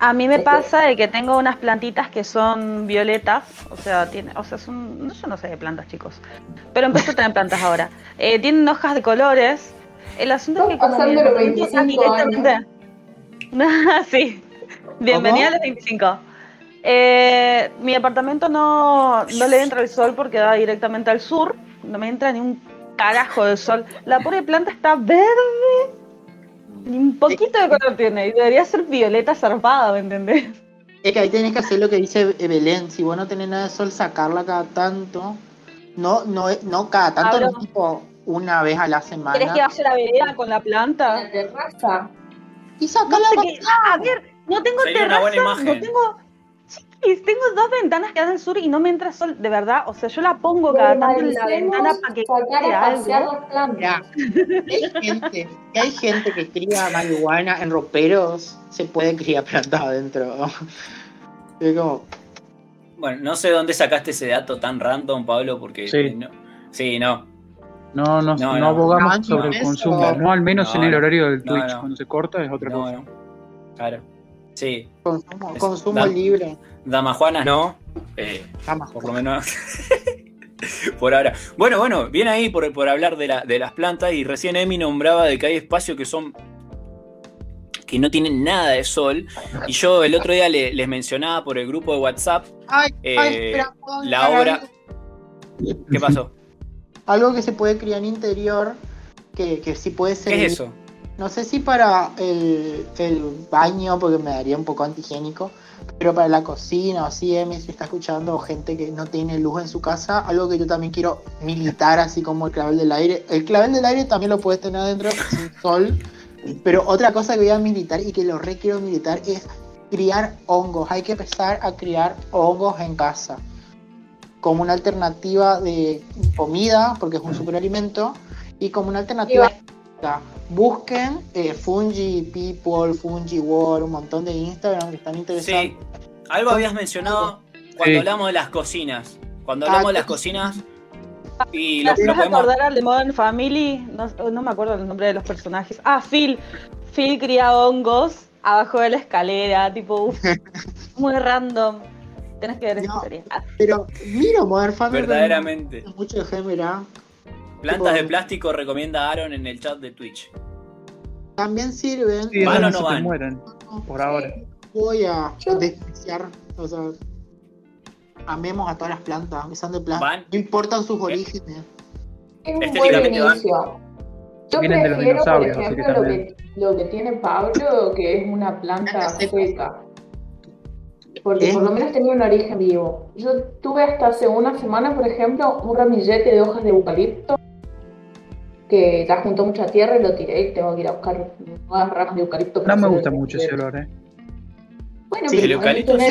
A mí me Sí. pasa de que tengo unas plantitas que son violetas, o sea, tiene, o sea, son, yo no sé de plantas, chicos, pero empiezo a tener plantas ahora. Eh, tienen hojas de colores. El asunto es que pasando los departamento 25 está directamente- sí, bienvenida ¿Cómo? a los 25. Eh, mi departamento no, no le entra el sol porque da directamente al sur, no me entra ni un carajo de sol. La pobre planta está verde, ni un poquito de color tiene, y debería ser violeta zarpada, ¿me entendés? Es que ahí tenés que hacer lo que dice Belén. Si vos no tenés nada de sol, sacarla cada tanto. No, no, no cada tanto, Hablo- no tipo una vez a la semana. ¿Querés que vaya a la vereda con la planta? La terraza, Y No sacarla sé qué- ah, a ver, no tengo Sería una buena terraza, no tengo... Sí, tengo dos ventanas que dan al sur y no me entra sol, de verdad. O sea, yo la pongo cada tanto en la ventana para que pasear algo. plantas. Hay gente, que hay gente que cría marihuana en roperos, se puede criar planta adentro. Es como, Bueno, no sé dónde sacaste ese dato tan random, Pablo, porque. Sí. no- sí, no. No, no, No, abogamos No, sobre no, el eso- consumo. No, al menos No, en el horario del No, Twitch. no. Cuando se corta es otra No, cosa. no. Claro. Sí. consumo, Es- consumo libre. Damajuanas no. Eh, por lo menos. por ahora. Bueno, bueno, bien ahí por, por hablar de, la, de las plantas. Y recién Emi nombraba de que hay espacios que son. que no tienen nada de sol. Y yo el otro día le- les mencionaba por el grupo de WhatsApp. Ay, Eh, ay, espera, ¿puedo la obra-? ¿Qué pasó? Algo que se puede criar en interior, que, que sí puede ser. ¿Qué es eso? No sé si para el, el baño, porque me daría un poco antihigiénico, pero para la cocina o así, Emi, si está escuchando, gente que no tiene luz en su casa, algo que yo también quiero militar, así como el clavel del aire. El clavel del aire también lo puedes tener adentro sin sol, pero otra cosa que voy a militar y que lo re quiero militar es criar hongos. Hay que empezar a criar hongos en casa como una alternativa de comida, porque es un superalimento, y como una alternativa busquen eh, Fungi People, Fungi World, un montón de Instagram que están interesados. Sí. Algo habías mencionado cuando Sí. hablamos de las cocinas. Cuando Ah, hablamos de las sí. cocinas. Y ¿Me lo, lo haces podemos. acordar al de Modern Family? No, no me acuerdo el nombre de los personajes. Ah, Phil. Phil cría hongos abajo de la escalera, tipo, uf, muy random. Tenés que ver esa No. serie. Ah, Pero miro Modern Family. Verdaderamente. mucho de género. Plantas de plástico recomienda Aaron en el chat de Twitch. También sirven. Sí, ¿Van o no van? mueren, por ahora. Voy a despreciar. O sea, amemos a todas las plantas, que sean de plástico. Van. No importan sus orígenes. Es un buen Estéticamente van. inicio. Yo Vienen de los prefiero, por dinosaurios, así que ejemplo, lo que, lo que tiene Pablo, que es una planta seca. Porque ¿Eh? por lo menos tenía un origen vivo. Yo tuve hasta hace una semana, por ejemplo, un ramillete de hojas de eucalipto que ya juntó mucha tierra y lo tiré y tengo que ir a buscar nuevas ramas de eucalipto. No me gusta mucho ese olor, ¿eh? Bueno, Sí, pero el eucalipto sí.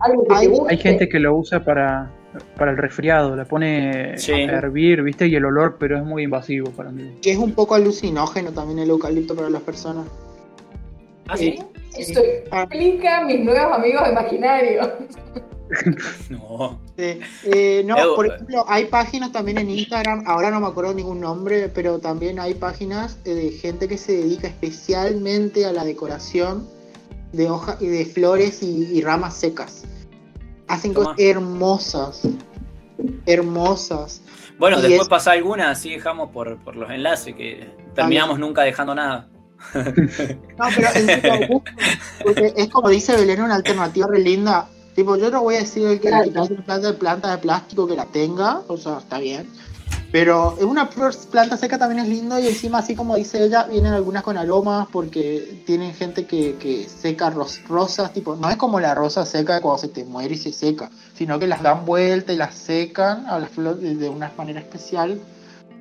algo que Hay- te guste. Hay gente que lo usa para, para el resfriado, la pone Sí. a hervir, ¿viste? Y el olor, pero es muy invasivo para mí. Que es un poco alucinógeno también el eucalipto para las personas. ¿Ah, sí? Eso Ah, explica a mis nuevos amigos imaginarios. No. Sí. Eh, no, por eh. ejemplo, hay páginas también en Instagram, ahora no me acuerdo ningún nombre, pero también hay páginas eh, de gente que se dedica especialmente a la decoración de hojas y de flores y, y ramas secas. Hacen Toma. cosas hermosas, hermosas. Bueno, Y después es- pasa alguna, así dejamos por, por los enlaces, que terminamos nunca dejando nada. No, pero en serio, es como dice Belén, una alternativa re linda. Tipo, yo no voy a decir el que Claro. le quita planta de planta de plástico que la tenga, o sea, está bien. Pero es una planta seca también es lindo y encima, así como dice ella, vienen algunas con aromas porque tienen gente que, que seca ros- rosas, tipo, no es como la rosa seca cuando se te muere y se seca, sino que las dan vuelta y las secan a las flores de, de una manera especial.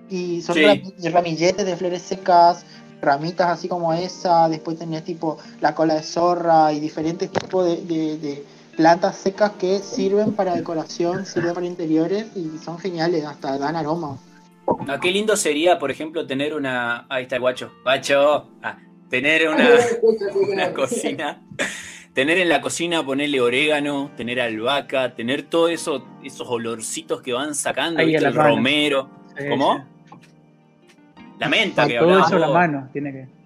Y son Sí. ram- ramilletes de flores secas, ramitas así como esa, después tenés tipo la cola de zorra y diferentes tipos de, de- de plantas secas que sirven para decoración, sirven para interiores y son geniales, hasta dan aroma. Ah, qué lindo sería, por ejemplo, tener una. Ahí está el guacho. Guacho. Ah, tener una, una cocina. tener en la cocina, ponerle orégano, tener albahaca, tener todo eso, esos olorcitos que van sacando, ¿viste? el romero. Sí, ¿Cómo? sí. La menta que todo hablabas eso la mano, tiene que.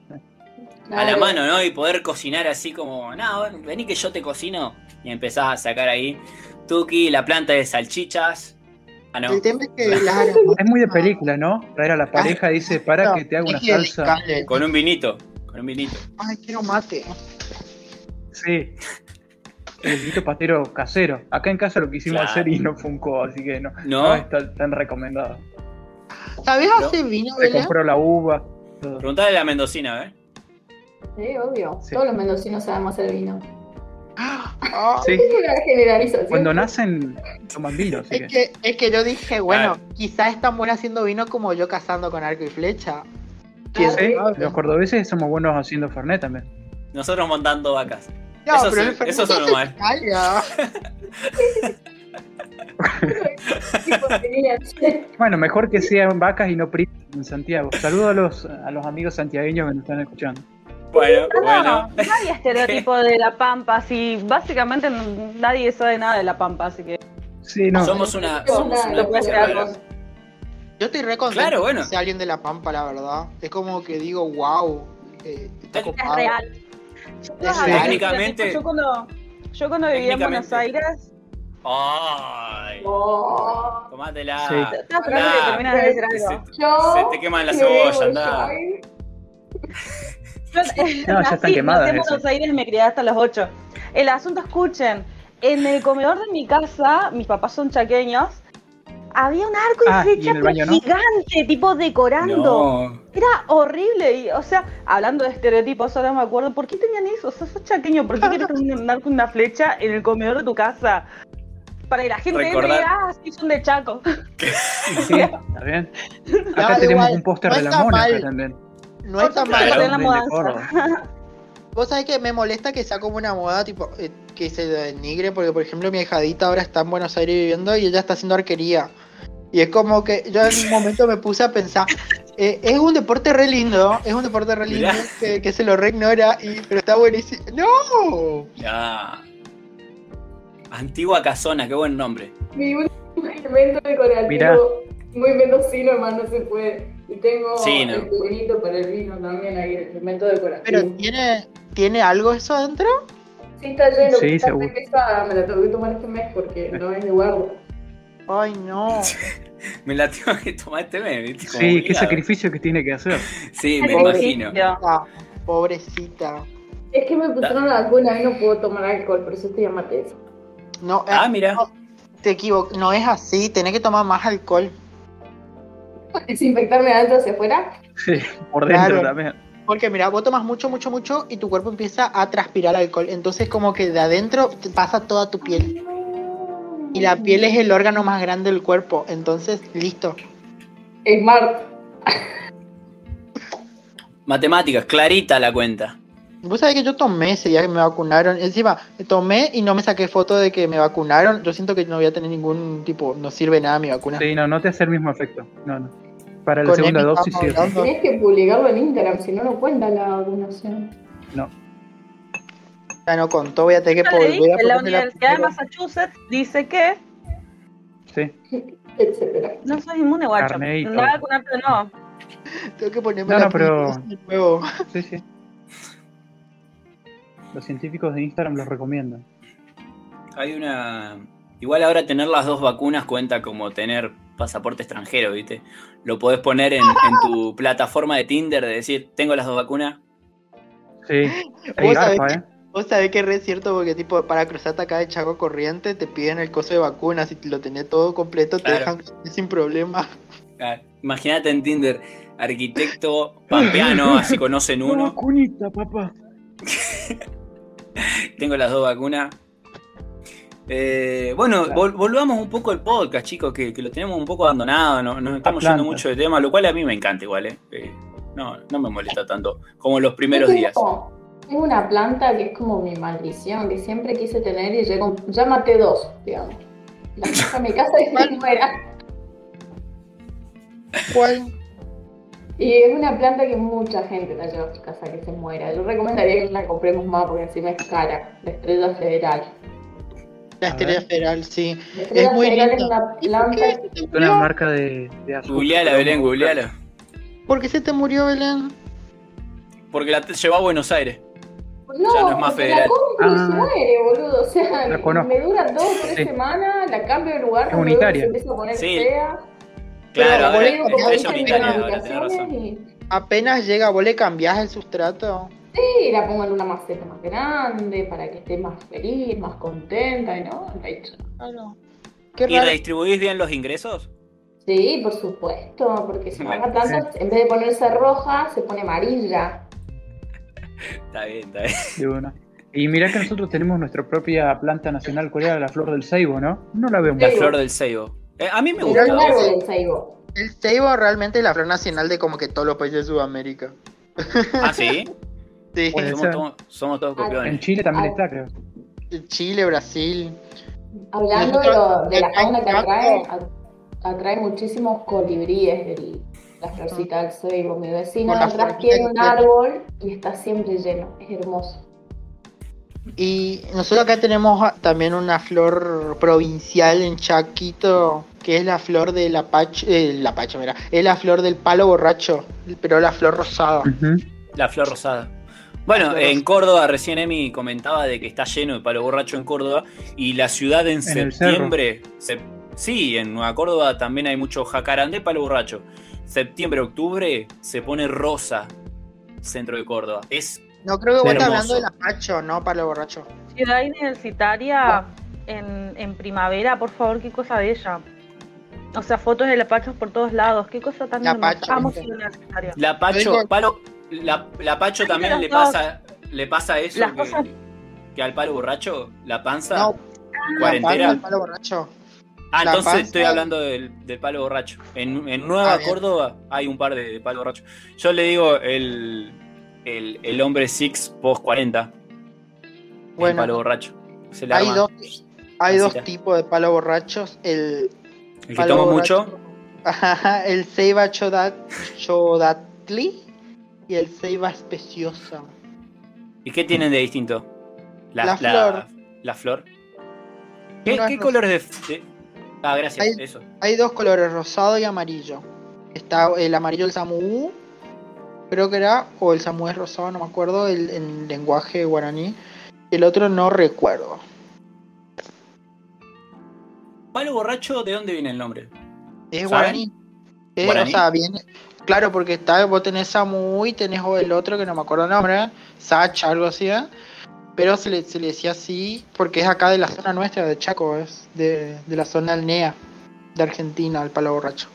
A la mano, ¿no? Y poder cocinar así como, no, vení que yo te cocino. Y empezás a sacar ahí, Tuki, la planta de salchichas. Ah, no. El tema es que las Es muy de película, ¿no? Traer a la pareja y dice, para que te haga una salsa. Con un vinito, con un vinito. Ay, quiero mate. Sí. El grito patero casero. Acá en casa lo quisimos Claro. hacer y no funcó, así que no, ¿No? no está tan recomendado. ¿Sabés No. hacer vino, Se compró la uva. Preguntale a la mendocina, ¿eh? Sí, obvio. Sí. Todos los mendocinos sabemos hacer vino. Ah, Sí. Es una generalización. Cuando nacen, toman vino, Es que. que, es que yo dije, bueno, Claro. quizás es tan buena haciendo vino como yo cazando con arco y flecha. ¿Quién Ah, Sí, sabe? los cordobeses somos buenos haciendo Fernet también. Nosotros montando vacas. No, Eso pero sí, el eso mal. Bueno, mejor que sean vacas y no primos en Santiago. Saludos a los, a los amigos santiagueños que nos están escuchando. Bueno, No, bueno. no, hay estereotipo de la pampa, así básicamente nadie sabe nada de la pampa, así que Sí, no. Somos una. Somos una no. Yo estoy re contento Claro, bueno. que sea alguien de La Pampa, la verdad. Es como que digo, wow. eh, está Es copado. real. Es Técnicamente- yo cuando, yo cuando vivía en Buenos. Aires, Ay, Oh, tomátela. Sí. que terminas de decir algo. se- yo. Se te queman las cebollas, andá. Yo, No, ya están quemadas nací en. Buenos Aires y me crié hasta los 8. El asunto, escuchen, en el comedor de mi casa, mis papás son chaqueños, había un arco y Ah, y flecha gigante, tipo decorando. No. Era horrible. Y, o sea, hablando de estereotipos, ahora me acuerdo, ¿por qué tenían eso? O sea, sos chaqueño, ¿por qué quieres tener un arco y una flecha en el comedor de tu casa? Para que la gente Recordar- entre, ah, sí, son de Chaco. Sí, está bien. Acá No, tenemos igual, un póster no de la mona también. No está Claro. mal. Claro. en la Del de mudanza. Córdoba. Vos sabés que me molesta que sea como una moda, tipo, eh, que se denigre, porque por ejemplo mi hijadita ahora está en Buenos Aires viviendo y ella está haciendo arquería. Y es como que yo en un momento me puse a pensar, eh, es un deporte re lindo, es un deporte re lindo que, que se lo re ignora, y, pero está buenísimo. ¡No! Ya. Antigua Casona, qué buen nombre. Mi un invento decorativo Mirá. muy mendocino, hermano, no se puede. Y tengo Sí, no. el para el vino también ahí, el invento decorativo. Pero tiene, ¿tiene algo eso adentro? Sí, está lleno, Sí, está seguro. me la tengo que tomar este mes porque no es de guardo. Ay, no. Me la tengo que tomar este mes, Sí, qué obligado. sacrificio que tiene que hacer. Sí, me imagino. Ah, pobrecita. Es que me pusieron la vacuna y no puedo tomar alcohol, por eso te llamaste eso. No, eh, Ah, mira. no, te equivoco, no es así, tenés que tomar más alcohol. ¿Desinfectarme de adentro hacia afuera? Sí, por dentro Claro. también. Porque mira, vos tomas mucho, mucho, mucho y tu cuerpo empieza a transpirar alcohol. Entonces como que de adentro te pasa toda tu piel. Y la piel es el órgano más grande del cuerpo. Entonces, listo. Smart. Matemáticas, clarita la cuenta. Vos sabés que yo tomé ese día que me vacunaron. Encima, tomé y no me saqué foto de que me vacunaron. Yo siento que no voy a tener ningún tipo, no sirve nada mi vacuna. Sí, no, no te hace el mismo efecto. No, no. Para la Con segunda dosis sí. Tienes que publicarlo en Instagram, si no, no cuenta la vacunación. No. Ya no contó, voy a tener que pol- voy a la Universidad de. Massachusetts dice que Sí. Etcétera. no sos inmune, guacho. No a vacunarte de nuevo. Tengo que ponerme No, la no, pero- nuevo. Sí, sí. Los científicos de Instagram los recomiendan. Hay una. Igual ahora tener las dos vacunas cuenta como tener pasaporte extranjero, ¿viste? Lo podés poner en, en tu plataforma de Tinder de decir, tengo las dos vacunas. Sí. Vos sabés garpa, que- ¿eh? Vos sabés que es re cierto porque tipo para cruzarte acá de Chaco Corriente te piden el coso de vacunas y lo tenés todo completo te dejan sin problema. Imagínate en Tinder, arquitecto pampeano, así conocen Una uno. vacunita, papá. Tengo las dos vacunas. Eh, bueno, vol- volvamos un poco al podcast, chicos, que, que lo tenemos un poco abandonado, no- nos estamos yendo mucho de tema, lo cual a mí me encanta igual, ¿eh? Eh, no, no me molesta tanto como los primeros Yo días. tengo- Tengo una planta que es como mi maldición, que siempre quise tener y com- ya maté dos, digamos. La en mi casa y no era. ¿Cuál? Y es una planta que mucha gente la lleva a su casa que se muera. Yo recomendaría que la compremos más porque encima es cara. La estrella federal. La estrella federal, sí. La estrella Es muy federal es una ¿Y por planta qué se te Una murió? marca de, de azúcar. Googleala, Belén, googleala. ¿Por qué se te murió, Belén? Porque la te- llevó a Buenos Aires. No, Ya no es más federal. la compro y se Ah. muere, boludo. O sea, me dura dos o tres Sí. semanas, la cambio de lugar, Es unitaria. se empieza a poner Sí. fea. Claro, ahora es unitaria, ahora tenés razón. y- Apenas llega, vos le cambiás el sustrato. Sí, la pongo en una maceta más grande para que esté más feliz, más contenta, y no, no. Claro. Qué ¿Y redistribuís bien los ingresos? Sí, por supuesto, porque si Bueno, la planta, en vez de ponerse roja, se pone amarilla. Está bien, está bien. de una. Y mirá que nosotros tenemos nuestra propia planta nacional coreana, la flor del ceibo, ¿no? No la vemos. La Sí. flor del ceibo. Eh, a mí me gusta. el a veces. árbol del ceibo. El ceibo realmente es la flor nacional de como que todos los países de Sudamérica. Ah, sí. Sí. Somos, todos- somos todos En. Chile también está, creo. Chile, Brasil. Hablando de, lo- de la fauna que atrae, a- atrae muchísimos colibríes el- la florcita del ceibo. Mi vecino de la atrás tiene un árbol y está siempre lleno. Es hermoso. Y nosotros acá tenemos también una flor provincial en Chaquito, que es la flor del apache, eh, la apache, mira, es la flor del palo borracho, pero la flor rosada. La flor rosada. Bueno, La en. Córdoba recién Emi comentaba de que está lleno de palo borracho en Córdoba y la ciudad en, septiembre, sep- sí, en Nueva Córdoba también hay mucho jacarandé, palo borracho. Septiembre, octubre se pone rosa centro de Córdoba. Es No creo que vos estás hablando del apacho, no palo borracho. Ciudad universitaria en, en primavera, por favor, qué cosa bella. O sea, fotos de lapachos por todos lados, qué cosa tan La hermosa. Pacho, Amo. Ciudad universitaria. la Pacho, palo, la, la Pacho Ay, también le pasa, le pasa eso que, cosas- que al palo borracho, la panza, No, la cuarentera. palo, el palo borracho. Ah, La entonces panza- estoy hablando del, del palo borracho. En, en Nueva Ah. Córdoba hay un par de, de palo borracho. Yo le digo el, el, el hombre Six post 40. el Bueno, palo borracho. Se hay arma. dos, hay dos tipos de palo borrachos. El, El que toma borracho- mucho. Ajá, el chodat, chodatli y el ceiba especiosa. ¿Y qué tienen de distinto? La flor. la flor. ¿Qué, colores de, de- Ah, gracias. Hay- Eso. Hay dos colores, rosado y amarillo. Está el amarillo el samú, creo que era, o el samú es rosado, no me acuerdo, el, en lenguaje guaraní. El otro no recuerdo. ¿Palo borracho de dónde viene el nombre? Es ¿Saben? guaraní. Eh, ¿Guaraní? O sea, viene. Claro, porque está, vos tenés samú y tenés el otro que no me acuerdo el nombre, Sacha, algo así, ¿eh? Pero se le, se le decía así porque es acá de la zona nuestra, de Chaco, es de, de la zona alnea de Argentina, el palo borracho.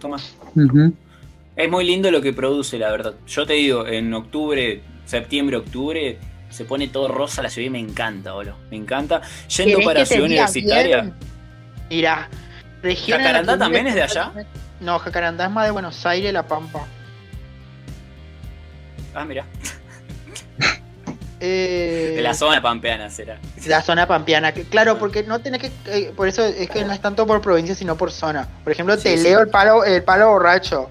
Toma. Ujú. Es muy lindo lo que produce, la verdad. Yo te digo, en octubre, septiembre, octubre, se pone todo rosa la ciudad y me encanta, boludo. Me encanta. Yendo ¿Querés para Ciudad Universitaria. Mira, región. ¿Jacarandá también es de allá? No, Jacarandá es más de Buenos Aires, La Pampa. Ah, mira. Eh, De la zona pampeana será. la zona pampeana. que- Claro, Ah. porque no tenés que. eh, por eso es que no es tanto por provincia, sino por zona. Por ejemplo, Sí, te sí. leo el palo, el palo borracho.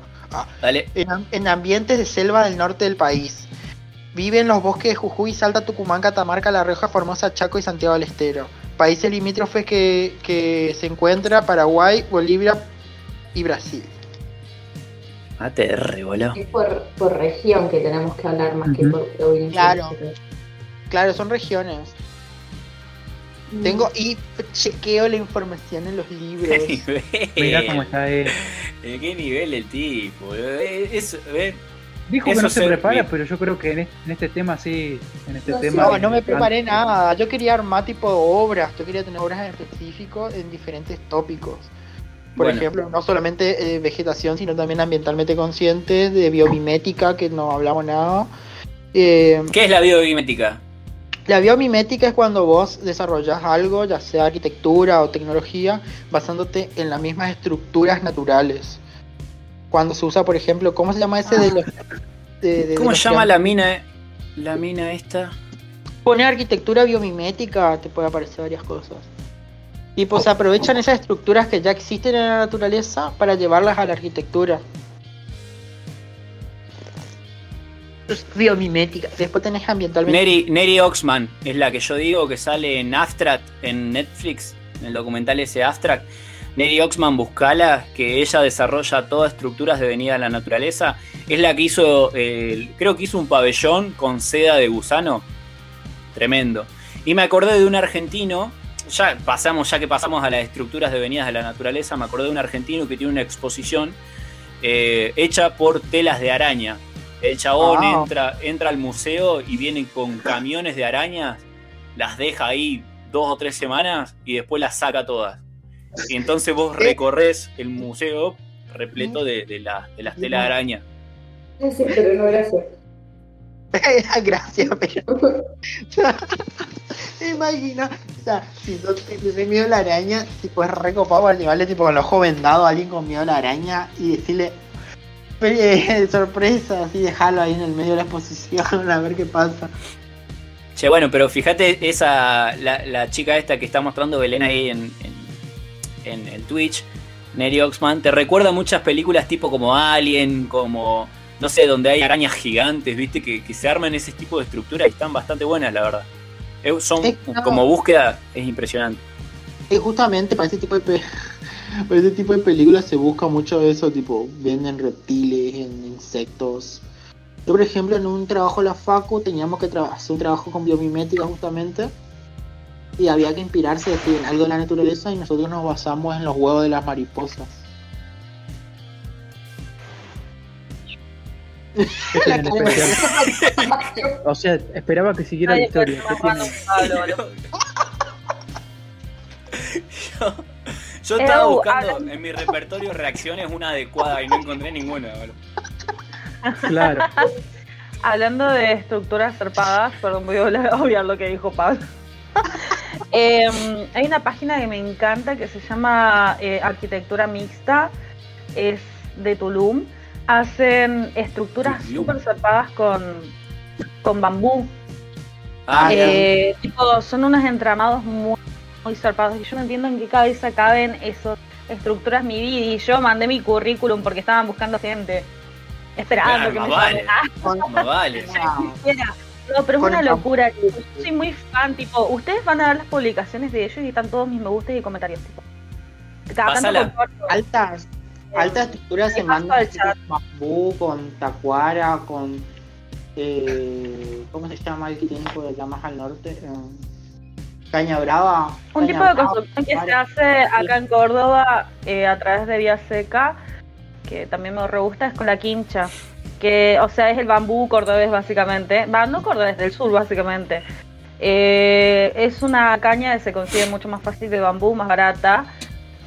Dale. En, am- en ambientes de selva del norte del país. Vive en los bosques de Jujuy, Salta, Tucumán, Catamarca, La Rioja, Formosa, Chaco y Santiago del Estero. Países limítrofes que, que se encuentra Paraguay, Bolivia y Brasil. ATR, boludo. Es por, por región que tenemos que hablar más que por provincia. Claro. Claro, son regiones. Mm. Tengo y chequeo la información en los libros. Mirá cómo está él. ¿En qué nivel el tipo? Eh, Eso, ¿ves? Dijo Eso que no se prepara, pero yo creo que en este, en este tema sí. En este No, tema. No, no me preparé nada. Yo quería armar tipo de obras. Yo quería tener obras en específico en diferentes tópicos. Por Bueno. ejemplo, no solamente eh, vegetación, sino también ambientalmente conscientes, de biomimética, que no hablamos nada. Eh, ¿Qué es la biomimética? la biomimética es cuando vos desarrollas algo, ya sea arquitectura o tecnología, basándote en las mismas estructuras naturales. Cuando se usa, por ejemplo, ¿cómo se llama ese de los... de- de- ¿Cómo de se llama la mina? La mina esta. Pone arquitectura biomimética, te puede aparecer varias cosas. Tipo, se aprovechan esas estructuras que ya existen en la naturaleza para llevarlas a la arquitectura. biomimética. Después tenés ambientalmente. Neri, Neri Oxman es la que yo digo que sale en Abstract en Netflix, en el documental ese Abstract. Neri Oxman buscala, que ella desarrolla todas estructuras de venida a la naturaleza. Es la que hizo, eh, creo que hizo un pabellón con seda de gusano. Tremendo. Y me acordé de un argentino, ya pasamos, ya que pasamos a las estructuras de venidas de la naturaleza, me acordé de un argentino que tiene una exposición eh, hecha por telas de araña. El chabón Ah. entra, entra al museo y viene con camiones de arañas, las deja ahí dos o tres semanas y después las saca todas. Y entonces vos recorres el museo repleto de, de la- de las telas de araña. Sí, pero no gracias. Gracias, pero. Imagina, o sea, si yo tuviese miedo a la araña, tipo es recopado para llevarle tipo con los ojos vendados a alguien con miedo a la araña y decirle "Pe- sorpresa, así dejarlo ahí en el medio de la exposición a ver qué pasa. Che, bueno, pero fíjate esa, la, chica esta que está mostrando Belén ahí en, en, en Twitch, Neri Oxman, te recuerda muchas películas tipo como Alien, como, no sé, donde hay arañas gigantes, viste, que, que se arman ese tipo de estructuras y están bastante buenas, la verdad. Eh, Son, Es que no. como búsqueda, es impresionante. Y justamente para ese tipo de para ese tipo de películas se busca mucho eso, tipo, venden reptiles, en insectos. Yo, por ejemplo, en un trabajo de la Facu teníamos que hacer un trabajo con biomimética justamente. Y había que inspirarse así, en algo de la naturaleza y nosotros nos basamos en los huevos de las mariposas. ¿Qué tiene de especial? O sea, esperaba que siguiera la historia. yo, yo estaba Ew, buscando hablando- en mi repertorio reacciones una adecuada y no encontré ninguna. boludo. Claro. Hablando de estructuras zarpadas, perdón, voy a obviar lo que dijo Pablo. Em, hay una página que me encanta que se llama eh, Arquitectura Mixta, es de Tulum. Hacen estructuras súper zarpadas con, con bambú. Ah, Eh, tipo, son unos entramados muy, muy zarpados. Y yo no entiendo en qué cabeza caben esas estructuras mi vida. Y yo mandé mi currículum porque estaban buscando gente. Esperando Claro, que me vale. Ah, vale. No, pero es una locura. tipo, Yo soy muy fan, tipo, ustedes van a ver las publicaciones de ellos y están todos mis me gustas y comentarios, tipo. Cada tanto Altas, altas estructuras se chat. con bambú, con tacuara, con. Eh, ¿Cómo se llama el que tiene por allá más al norte? Eh, caña brava. Un caña tipo de brava, construcción que se hace acá en Córdoba eh, a través de Vía Seca, que también me re gusta, es con la quincha. Que, o sea, es el bambú cordobés básicamente. Va, no cordobés, del sur básicamente. Eh, es una caña que se consigue mucho más fácil de bambú, más barata.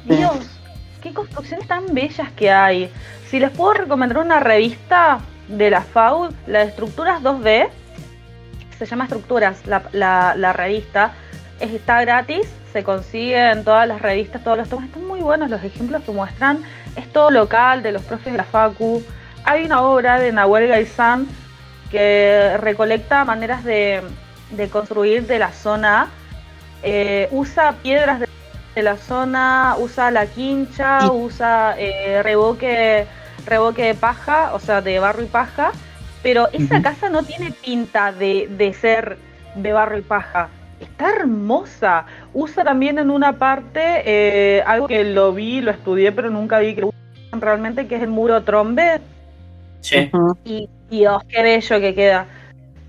Dios, qué construcciones tan bellas que hay. Si les puedo recomendar una revista de la FAU, la de Estructuras 2D, se llama Estructuras, la, revista, es- está gratis, se consigue en todas las revistas, todos los tomos, están muy buenos los ejemplos que muestran, es todo local, de los profes de la FACU. Hay una obra de Nahuel Gaizán que recolecta maneras de, de construir de la zona, eh, usa piedras de, de la zona, usa la quincha, Y- usa eh, revoque, revoque de paja, o sea, de barro y paja, pero esa casa no tiene pinta de, de ser de barro y paja. Está hermosa. Usa también en una parte eh, algo que lo vi, lo estudié, pero nunca vi que realmente, que es el muro trombe. Ujú. Y Dios, qué bello que queda.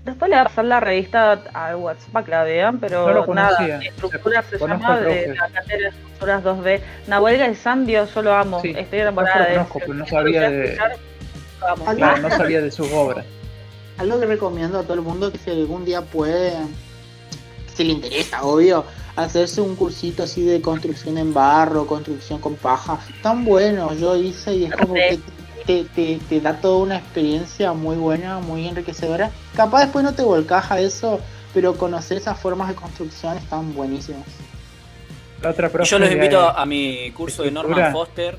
Después le voy a pasar la revista al WhatsApp para que la vean, pero No lo nada, conocía. estructuras se Conozco llama de la cátedra de estructuras 2D. Nahuel Gaizán, Dios, yo lo amo. Sí, Estoy enamorada de él. conozco, pero no sabía de-. Algo- Claro, no sabía de sus obras. Algo que recomiendo a todo el mundo que si algún día puede, si le interesa, obvio, hacerse un cursito así de construcción en barro, construcción con paja. Tan bueno, yo hice y es como que te, te, te da toda una experiencia muy buena, muy enriquecedora. Capaz después no te volcás a eso, pero conocer esas formas de construcción están buenísimas. La otra profe yo los de- invito a mi curso de Norman. Foster,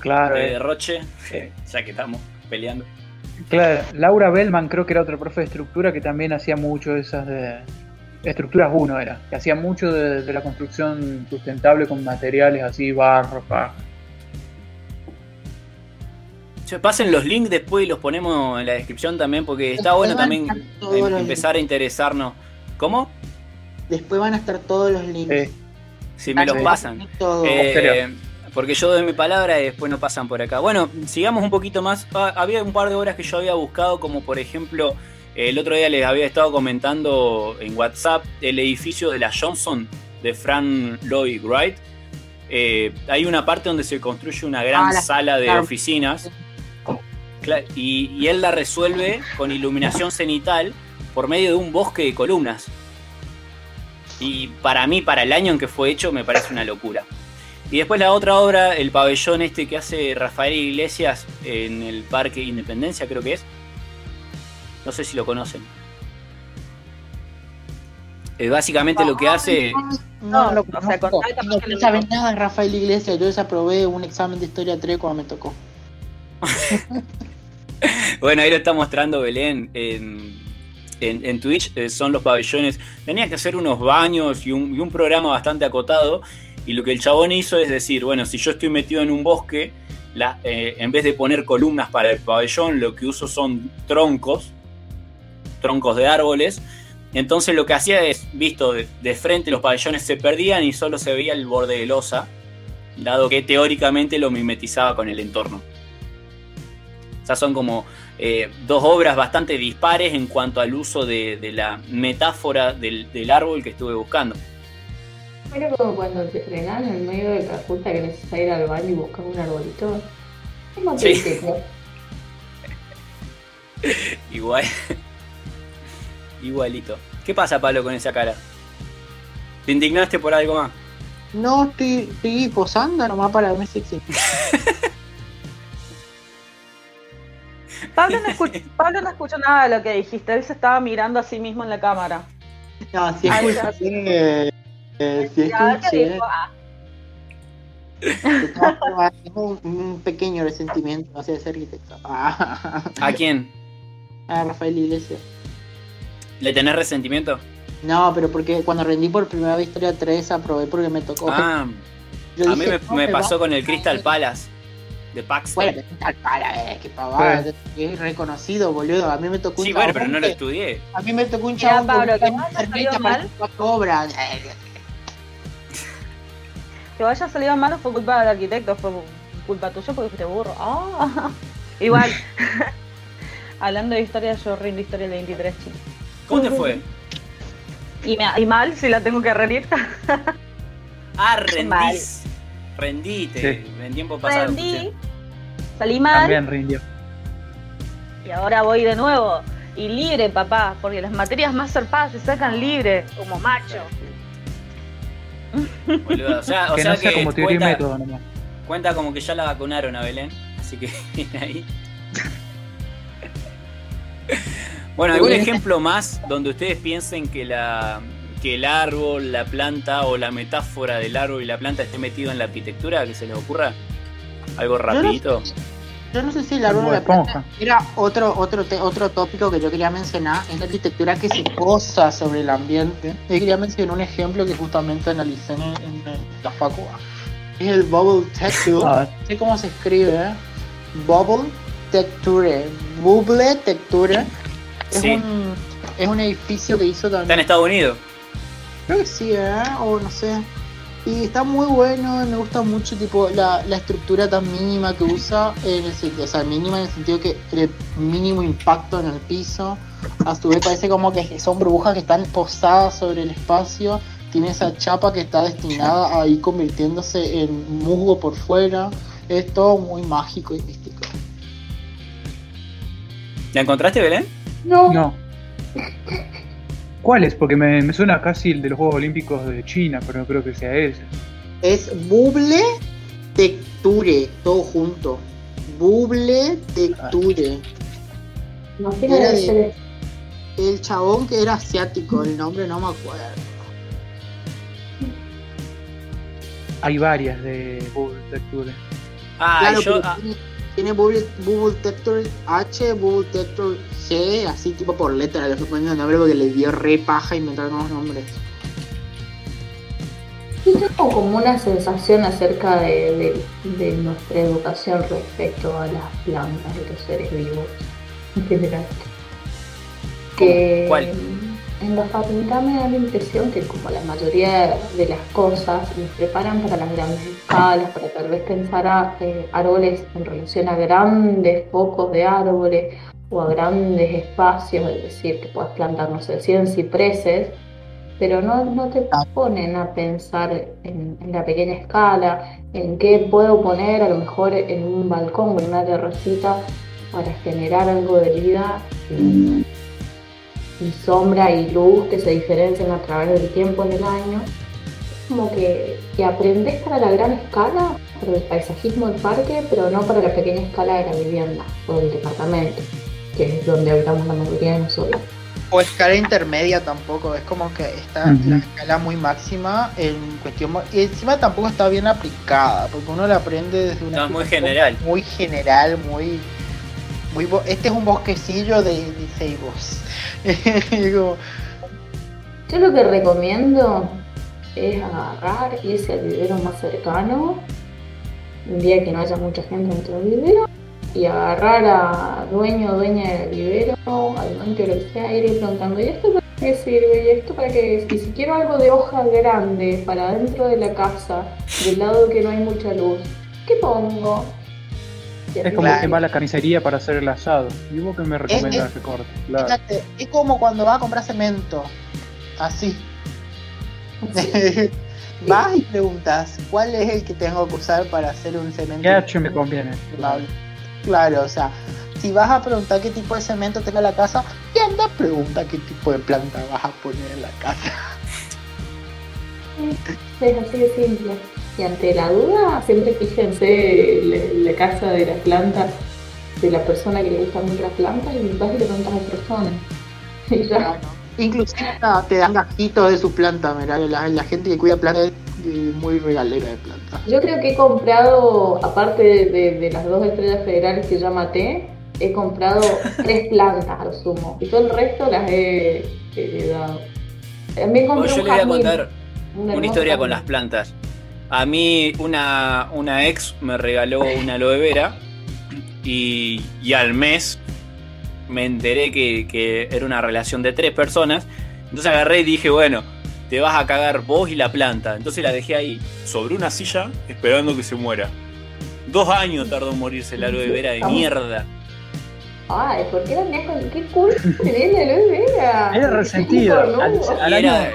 Claro, de eh, Roche, Sí. ya que estamos peleando. claro. Laura Bellman creo que era otra profe de estructura que también hacía mucho de esas de... Estructuras 1 era, que hacía mucho de, de la construcción sustentable con materiales así, barro, paja. Pasen los links después y los ponemos en la descripción también porque está bueno Después también a em- empezar a interesarnos. ¿Cómo? Después van a estar todos los links. Eh, Si me los Sí. pasan. Eh, porque yo doy mi palabra y después no pasan por acá. Bueno, sigamos un poquito más. Ah, había un par de horas que yo había buscado, como por ejemplo, el otro día les había estado comentando en WhatsApp el edificio de la Johnson de Frank Lloyd Wright. Eh, hay una parte donde se construye una gran Ah, la- sala de oficinas y, y él la resuelve con iluminación cenital por medio de un bosque de columnas. Y para mí, para el año en que fue hecho, me parece una locura. Y después la otra obra, el pabellón este que hace Rafael Iglesias en el Parque Independencia, creo que es. No sé si lo conocen. Eh, básicamente lo que hace... No, No, lo o sea, No que lo sabe conozco. nada de Rafael Iglesias. Yo desaprobé un examen de historia 3 cuando me tocó. Bueno, ahí lo está mostrando Belén en, en, Twitch. eh, son los pabellones. Tenía que hacer unos baños y un, programa bastante acotado. Y lo que el chabón hizo es decir, bueno, si yo estoy metido en un bosque, eh, en vez de poner columnas para el pabellón, lo que uso son troncos, troncos de árboles. Entonces lo que hacía es, visto de, de frente, los pabellones se perdían y solo se veía el borde de losa, dado que teóricamente lo mimetizaba con el entorno. O sea, son como eh, dos obras bastante dispares en cuanto al uso de, de la metáfora del, del árbol que estuve buscando. Pero como cuando te frenan en el medio de la ruta que necesitas ir al baño y buscar un arbolito. ¿Cómo te Sí. Igual. Igualito. ¿Qué pasa, Pablo, con esa cara? ¿Te indignaste por algo más? No, estoy, estoy posando nomás para verme sexy. Pablo no, escuchó, Pablo no escuchó nada de lo que dijiste, él se estaba mirando a sí mismo en la cámara. No, escuché. eh, si A ver qué escuché. dijo. Ah, Tengo un, un pequeño resentimiento hacia ese arquitecto. Ah, ¿A quién? a Rafael Iglesias. ¿Le tenés resentimiento? No, pero porque cuando rendí por primera vez Historia 3 aprobé porque me tocó. Ah, Yo a mí dije, me, no, me pasó con el Crystal Palace de Paxton. Bueno, tal para, eh, qué pavada. Es reconocido, boludo. A mí me tocó un Sí, bueno, pero no lo que- estudié. A mí me tocó un Mira, chabón Pablo, con que un no haya internet salido que mal. apareció a cobra. Eh, Que vaya salido mal no fue culpa del arquitecto, fue culpa tuya porque fuiste burro. Ah. Igual. Hablando de historia, yo rindo historia del 23, chicos. ¿Cómo te fue? Y, me- y mal si la tengo que rendir. Ah, Mal. rendís. Rendiste. Sí. En tiempo pasado. Rendí, escuché. Salí mal También rindió. y ahora voy de nuevo. Y libre, papá, porque las materias más zarpadas se sacan libre, como macho. Boludo, O sea, o que sea no sea que como teoría y cuenta, método nomás. cuenta como que ya la vacunaron a Belén. Así que viene ahí. Bueno, ¿algún ejemplo más donde ustedes piensen que la que el árbol, la planta o la metáfora del árbol y la planta esté metido en la arquitectura que se les ocurra? Algo rapidito. Yo no sé si la esponja. era otro, otro, te- otro tópico que yo quería mencionar, es la arquitectura que se posa sobre el ambiente. Yo quería mencionar un ejemplo que justamente analicé en, en- en la facu. Es el Bubble Texture. No sé cómo se escribe, ¿eh? Bubble Texture. Bubble Texture. Es, Sí. un, es un edificio que hizo Está en también. Estados Unidos. Creo que sí, ¿eh? O no sé. Y está muy bueno, me gusta mucho tipo la, la estructura tan mínima que usa, en el sentido, o sea, mínima en el sentido que el mínimo impacto en el piso. A su vez parece como que son burbujas que están posadas sobre el espacio. Tiene esa chapa que está destinada a ir convirtiéndose en musgo por fuera. Es todo muy mágico y místico. ¿La encontraste, Belén? No. no. ¿Cuál es? Porque me, me suena casi el de los Juegos Olímpicos de China, pero no creo que sea ese. Es Bubble Texture, todo junto. Bubble Texture. Imagina Era que de- El chabón que era asiático, el nombre no me acuerdo. Hay varias de Google Texture. Ah, claro, yo. pero ah, tiene, Bubble, Bubble Texture H, Bubble Texture G, así tipo por letra, le estoy poniendo el nombre porque le dio re paja inventar nuevos nombres. Yo tengo como una sensación acerca de, de- de nuestra educación respecto a las plantas y los seres vivos en general. Que ¿Cuál? En la facultad me da la impresión que como la mayoría de las cosas nos preparan para las grandes escalas, para tal vez pensar a eh, árboles en relación a grandes focos de árboles o a grandes espacios, es decir, que puedes plantar, no sé, 100 cipreses, pero no, no te ponen a pensar en, en la pequeña escala, en qué puedo poner a lo mejor en un balcón o en una terracita para generar algo de vida y, y sombra y luz que se diferencian a través del tiempo en el año. Como que, que aprendes para la gran escala, para el paisajismo del parque, pero no para la pequeña escala de la vivienda o del departamento, que es donde habitamos la mayoría de nosotros. O escala intermedia tampoco, es como que está la escala muy máxima en cuestión y encima tampoco está bien aplicada, porque uno la aprende desde una No, es muy general. muy general, muy este es un bosquecillo de, de ceibos. Como, Yo lo que recomiendo es agarrar, irse al vivero más cercano, un día que no haya mucha gente dentro del vivero, y agarrar a dueño o dueña del vivero, al dueño lo que sea, ir preguntando, ¿y esto para qué sirve? ¿Y esto para qué? Y si quiero algo de hoja grande para dentro de la casa, del lado que no hay mucha luz, ¿qué pongo? Es como Claro. quien va a la carnicería para hacer el asado. ¿Y vos qué me recomendás que corte? Claro. fíjate, es como cuando vas a comprar cemento, así. vas y preguntas, ¿cuál es el que tengo que usar para hacer un cemento? ¿Qué H me conviene? Claro. Claro, o sea, si vas a preguntar qué tipo de cemento tenga la casa, y anda pregunta qué tipo de planta vas a poner en la casa. Es así de simple. Y ante la duda, siempre fíjense la, la casa de las plantas, de la persona que le gustan mucho las plantas, y vas y le preguntas a la persona. Y ya. Inclusive ah, te dan gajitos de su planta, mirá, la, la gente que cuida plantas es muy regalera de plantas. Yo creo que he comprado, aparte de, de- de las dos estrellas federales que ya maté, he comprado tres plantas a lo sumo. Y todo el resto las he heredado. También Oh, compré yo un le voy a jazmín, contar un una historia con las plantas. A mí una, una ex me regaló una aloe vera y, y al mes me enteré que, que era una relación de tres personas. Entonces agarré y dije, bueno, te vas a cagar vos y la planta. Entonces la dejé ahí, sobre una silla, esperando que se muera. Dos años tardó en morirse la aloe vera de mierda. Ay, ¿por qué la tenías con qué culpa tenés la aloe vera? Era resentido. Era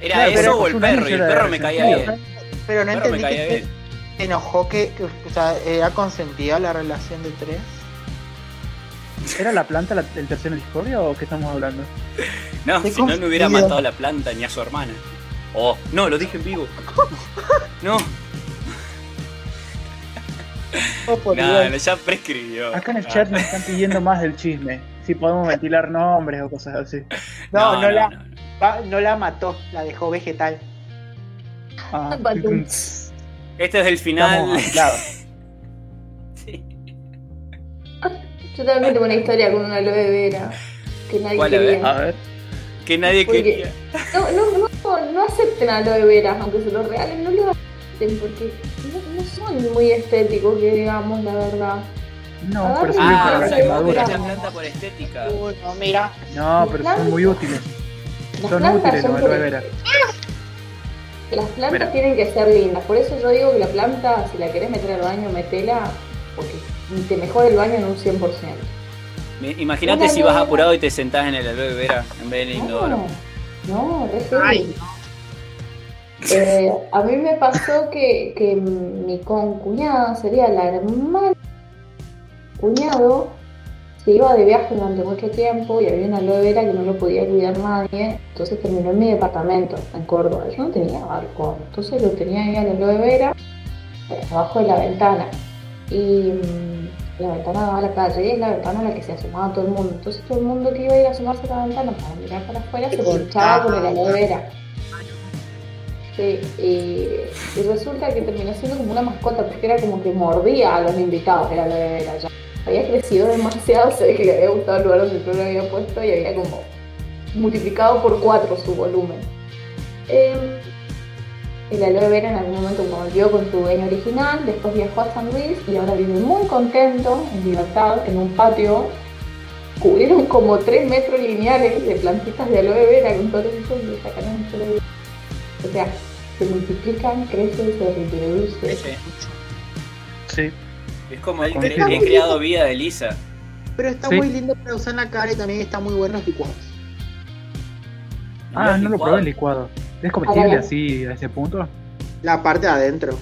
era eso o el perro, y el perro me caía bien. Pero no entendí que te enojó que, que, o sea, era consentida la relación de tres. ¿Era la planta la- el tercero en discordia o qué estamos hablando? No, si no, no hubiera matado a la planta ni a su hermana. Oh, no, lo dije en vivo. No, Oh, por no, Dios. no, ya prescribió. Acá en el Ah, chat me están pidiendo más del chisme. Si podemos ventilar nombres o cosas así. No, no, la, no, no la mató, la dejó vegetal. Ah. Este es el final. Sí. Yo también tengo una historia con una aloe vera que nadie ¿Cuál, a ver? quería. A ver. Que nadie Porque- quería. No, no, no, no acepten aloe veras, aunque se los regalen, no lo acepten porque no, no son muy estéticos, que digamos la verdad. No, pero son Ah, muy Ah, para la sí, quemadura. la planta por estética. Uy, no, mira. No, pero son muy útiles. Las Son útiles son los aloe vera. Las plantas Mira. tienen que ser lindas, por eso yo digo que la planta, si la querés meter al baño, metela, porque te mejora el baño en un 100%. Me- Imagínate si vas apurado y te sentás en el aloe vera en vez del inodoro. No, no, Ay, heavy. Eh, a mí me pasó que, que mi concuñada sería la hermana cuñado se iba de viaje durante mucho tiempo y había una aloe vera que no lo podía cuidar nadie, entonces terminó en mi departamento en Córdoba. Yo no tenía balcón, entonces lo tenía ahí a la aloe vera eh, abajo de la ventana. Y mm, la ventana daba a la calle es la ventana a la que se asomaba todo el mundo. Entonces todo el mundo que iba a ir a asomarse a la ventana para mirar para afuera se pinchaba con el aloe vera. Sí, y, resulta que terminó siendo como una mascota porque era como que mordía a los invitados, era aloe vera ya. Había crecido demasiado, se que le había gustado el lugar donde yo lo había puesto y había como multiplicado por cuatro su volumen. Em, el aloe vera en algún momento volvió con su dueño original, después viajó a San Luis y ahora vive muy contento, en libertad, en un patio. Cubrieron como 3 metros lineales de plantitas de aloe vera con todo eso y sacaron un solo. O sea, se multiplican, crecen, se reproducen. Sí. Es como el Confirmo. he creado vida de Lisa. Pero está Sí. muy lindo para usar en la cara y también está muy bueno los licuados. Ah, Los no lo probé el licuado. ¿Es comestible Ahora- así a ese punto? La parte de adentro.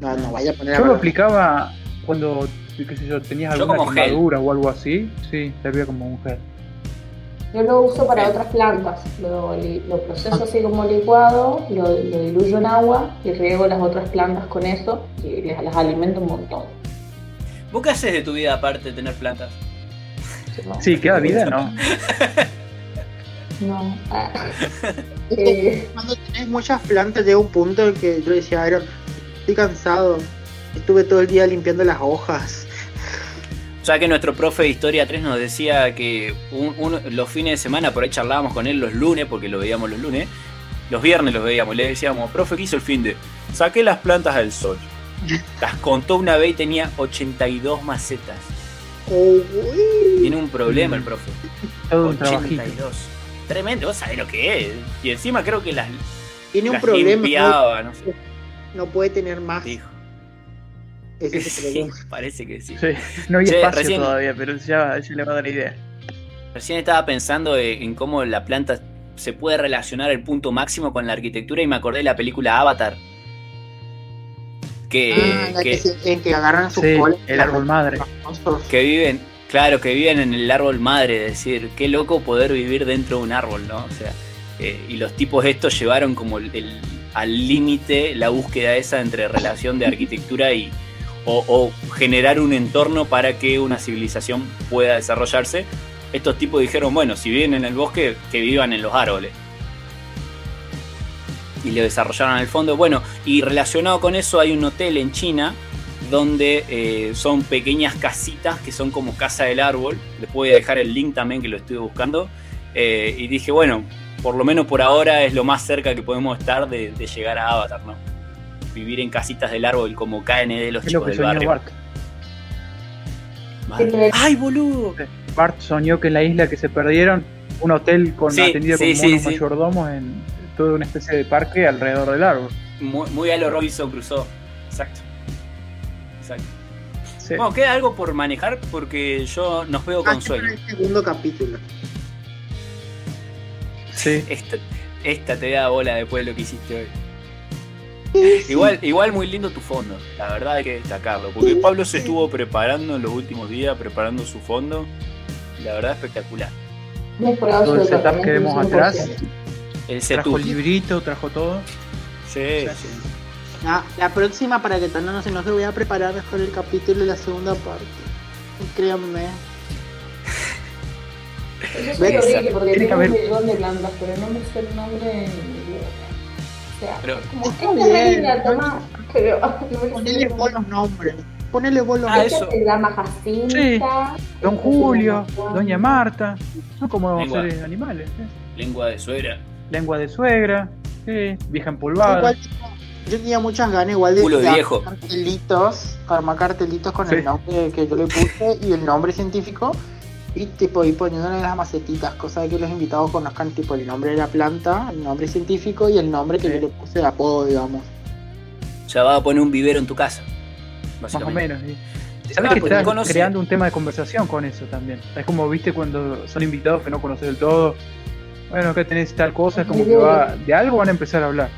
No, no vaya a poner Yo lo aplicaba cuando, qué sé yo, tenías Yo alguna quemadura o algo así. Sí, servía como un gel. Yo lo uso para otras plantas, lo, lo proceso así como licuado, lo, lo diluyo en agua y riego las otras plantas con eso y les- las alimento un montón. ¿Vos qué haces de tu vida aparte de tener plantas? ¿no? Sí, queda vida, ¿no? No. Eh, Cuando tenés muchas plantas llega un punto en que yo decía, Aaron, estoy cansado. Estuve todo el día limpiando las hojas. O sea que nuestro profe de Historia 3 nos decía que un- los fines de semana, por ahí charlábamos con él los lunes, porque lo veíamos los lunes, los viernes los veíamos, le decíamos, profe, ¿qué hizo el fin de? Saqué las plantas al sol. Las contó una vez y tenía 82 macetas. Oh. Tiene un problema el profe. Todo un trabajito. 82. Tremendo, vos sabés lo que es. Y encima creo que las, Tiene un las problema. limpiaba, no sé. No, puede tener más. Dijo. Ese es el Sí, parece que sí. Sí, no hay Che, espacio recién- todavía, pero ya, ya le va a dar idea. Recién estaba pensando en en cómo la planta se puede relacionar el punto máximo con la arquitectura y me acordé de la película Avatar. Que, Ah, que, que se- en que agarran sus Sí, el árbol madre. Que viven, claro, que viven en el árbol madre, es decir, qué loco poder vivir dentro de un árbol, ¿no? O sea, eh, y los tipos estos llevaron como el, el- al límite la búsqueda esa entre relación de arquitectura y o, o generar un entorno para que una civilización pueda desarrollarse. Estos tipos dijeron, bueno, si viven en el bosque, que vivan en los árboles. Y lo desarrollaron al fondo. Bueno, y relacionado con eso hay un hotel en China donde eh, son pequeñas casitas que son como casa del árbol. Les voy a dejar el link también que lo estuve buscando. Eh, y dije, bueno, por lo menos por ahora es lo más cerca que podemos estar de, de llegar a Avatar, ¿no? Vivir en casitas del árbol como KND los chicos del barrio. Bart. ¡Ay, boludo! Bart soñó que en la isla que se perdieron, un hotel con Sí, atendido sí, con sí, monos sí. mayordomos en toda una especie de parque alrededor del árbol. Muy, muy a lo Robinson Crusoe. Exacto. Exacto. Sí. Bueno, queda algo por manejar porque yo nos veo con Ah, sueño. el segundo capítulo. sí. Esta, esta te da bola después de lo que hiciste hoy. Igual, igual muy lindo tu fondo, la verdad hay que destacarlo, porque Pablo se estuvo preparando en los últimos días, preparando su fondo, y la verdad espectacular. Todo el setup que vemos atrás. 100%. El Trajo setup. el librito, trajo todo. Sí, sí. Ah, la próxima, para que Tana no se enoje, voy a preparar mejor el capítulo de la segunda parte. Créanme. Yo soy horrible porque tengo un haber- millón de plantas, pero no me sé el nombre. O sea, Pero- como esta reina, ¿no? toma, pero no Ponele el vos los nombres. Ponele vos los Ah, nombres. eso. Esta se llama Jacinta. Don esta se Julio. Doña Marta, son como seres animales. ¿eh? Lengua de suegra. Lengua de suegra, sí, vieja empolvada. Igual, yo tenía muchas ganas igual de, de viejo. armar cartelitos, armar cartelitos con Sí. el nombre que yo le puse y el nombre científico y tipo ir poniéndole las macetitas, cosa de que los invitados conozcan tipo el nombre de la planta, el nombre científico y el nombre que Sí. yo le puse de apodo, digamos. Ya va a poner un vivero en tu casa. Más o menos. sí. Ah, Sabes que estás conoce- creando un tema de conversación con eso también. Es como, viste, cuando son invitados que no conoces del todo. Bueno, acá tenés tal cosa, como que va. De algo van a empezar a hablar.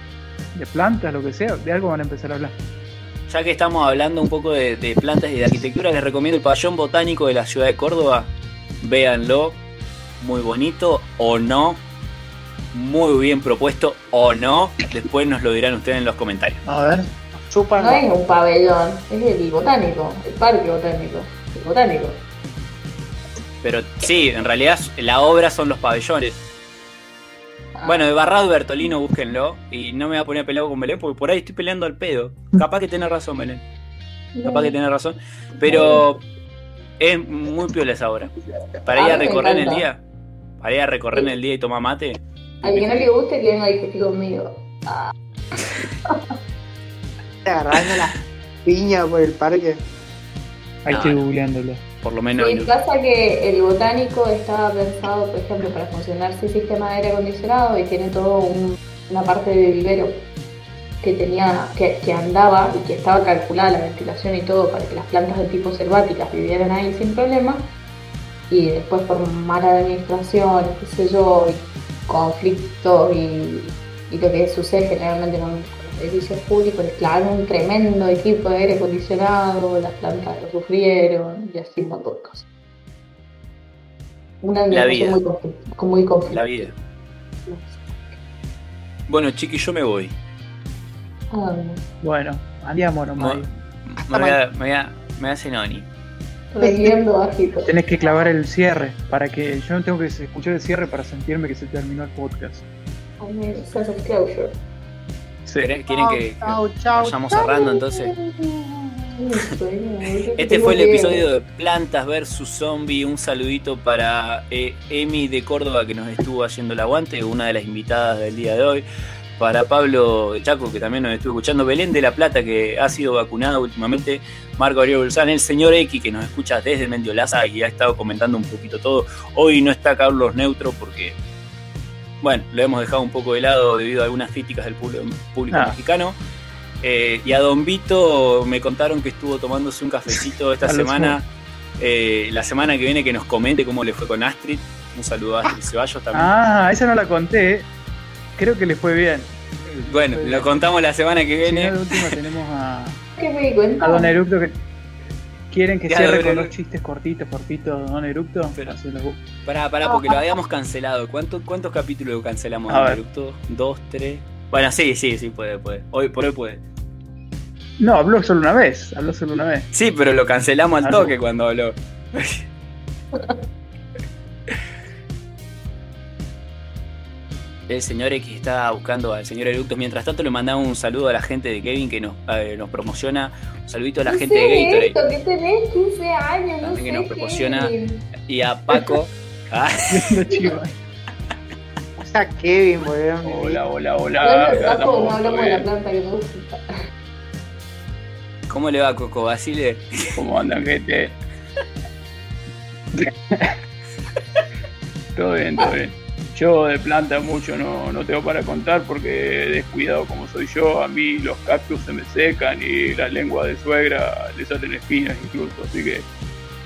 De plantas, lo que sea, de algo van a empezar a hablar. Ya que estamos hablando un poco de, de plantas y de arquitectura, les recomiendo el pabellón botánico de la ciudad de Córdoba. Véanlo, muy bonito o no, muy bien propuesto o no. Después nos lo dirán ustedes en los comentarios. A ver. No es un pabellón, es el botánico, el parque botánico. El botánico. Pero sí, en realidad la obra son los pabellones. Bueno, de Barrado Bertolino, búsquenlo. Y no me voy a poner peleado con Belén porque por ahí estoy peleando al pedo. Capaz que tenés razón, Belén. Capaz que tenés razón. Pero es muy piola esa obra. Para ir A recorrer en el día. Para ir a recorrer en el día y tomar mate. Al que no le guste, que venga a discutir conmigo. Ah, Agarrando la piña por el parque. Ahí No, estoy no. googleándolo. Por lo menos. Sí, pasa que el botánico estaba pensado, por ejemplo, para funcionar sin sistema de aire acondicionado y tiene todo un- una parte de vivero que tenía, que, que andaba y que estaba calculada la ventilación y todo para que las plantas de tipo selváticas vivieran ahí sin problema. Y después por mala administración, qué sé yo, y conflictos y, y lo que sucede generalmente con, edificios públicos, claro, un tremendo equipo de aire acondicionado, las plantas lo sufrieron y así un montón de cosas. Una La vida. muy, conflict- con muy conflictiva. La vida. Bueno, chiqui, yo me voy. Ah, Bueno, andiamo nomás. Me voy a, me voy a, me voy a Zenoni. Reviendo bajito. Tenés que clavar el cierre para que yo no tengo que escuchar el cierre para sentirme que se terminó el podcast. Sense of closure. ¿Quieren, quieren que, Chau, que chau, vayamos cerrando entonces? Este fue el episodio de Plantas vs Zombie. Un saludito para eh, Emi de Córdoba que nos estuvo haciendo el aguante, una de las invitadas del día de hoy. Para Pablo Chaco que también nos estuvo escuchando. Belén de la Plata que ha sido vacunado últimamente. Marco Ariel Bolsán, el señor X que nos escucha desde Mendiolaza y ha estado comentando un poquito todo. Hoy no está Carlos Neutro porque, bueno, lo hemos dejado un poco de lado debido a algunas críticas del público, público Ah. mexicano. Eh, y a Don Vito me contaron que estuvo tomándose un cafecito esta semana. Eh, la semana que viene que nos comente cómo le fue con Astrid. Un saludo a Astrid Ceballos también. Ah, esa no la conté. Creo que le fue bien. bueno, fue lo bien. contamos la semana que Si no, viene. de última tenemos a, ¿Qué me di cuenta? a Don Eructo que quieren que Ya, cierre Don con Eructo. dos chistes cortitos, cortitos, Don Eructo. Los- Pará, pará, porque lo habíamos cancelado. ¿Cuánto- ¿Cuántos capítulos cancelamos ver. Naruto? ¿Dos, tres? Bueno, sí, sí, sí, puede, puede. Hoy, por hoy puede. No, habló solo una vez. Habló solo una vez. Sí, pero lo cancelamos al toque cuando habló. El señor X está buscando al señor Eructos. Mientras tanto, le mandamos un saludo a la gente de Kevin que nos, eh, nos promociona. Un saludito a la No gente de Gatorade. esto, que tenés 15 años, no También que sé nos proporciona- qué. Y a Paco. Ah, sea, Kevin, boludo. Hola, hola, hola. Paco, no hablamos de la planta que me gusta. ¿Cómo le va, Coco Basile? ¿Cómo andan, gente? todo bien, todo bien. Yo de planta mucho no, no tengo para contar porque descuidado como soy yo, a mí los cactus se me secan y la lengua de suegra le salen espinas incluso, así que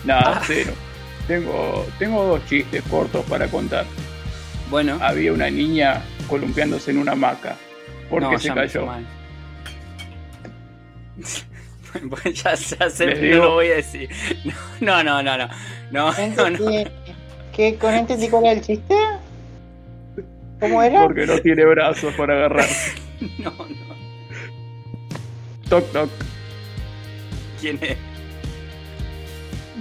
nada, Ah. cero. Tengo, tengo dos chistes cortos para contar. Bueno, Había una niña columpiándose en una hamaca porque no, se cayó. ya, ya sé, Les no digo- lo voy a decir. No, no, no, no. No, no, no. ¿Qué, qué, con entendí cuál era el chiste? ¿Cómo era? Porque no tiene brazos para agarrar. No, no. Toc, toc. ¿Quién es?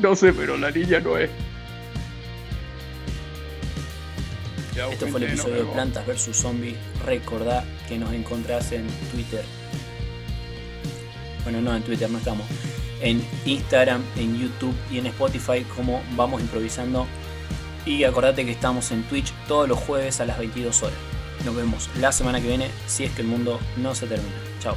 No sé, pero la niña no es. Esto fue el episodio de. Plantas vs Zombies. Recordá que nos encontrás en Twitter. Bueno, no, en Twitter no estamos. En Instagram, en YouTube y en Spotify como Vamos Improvisando. Y acordate que estamos en Twitch todos los jueves a las 22 horas. Nos vemos la semana que viene si es que el mundo no se termina. Chao.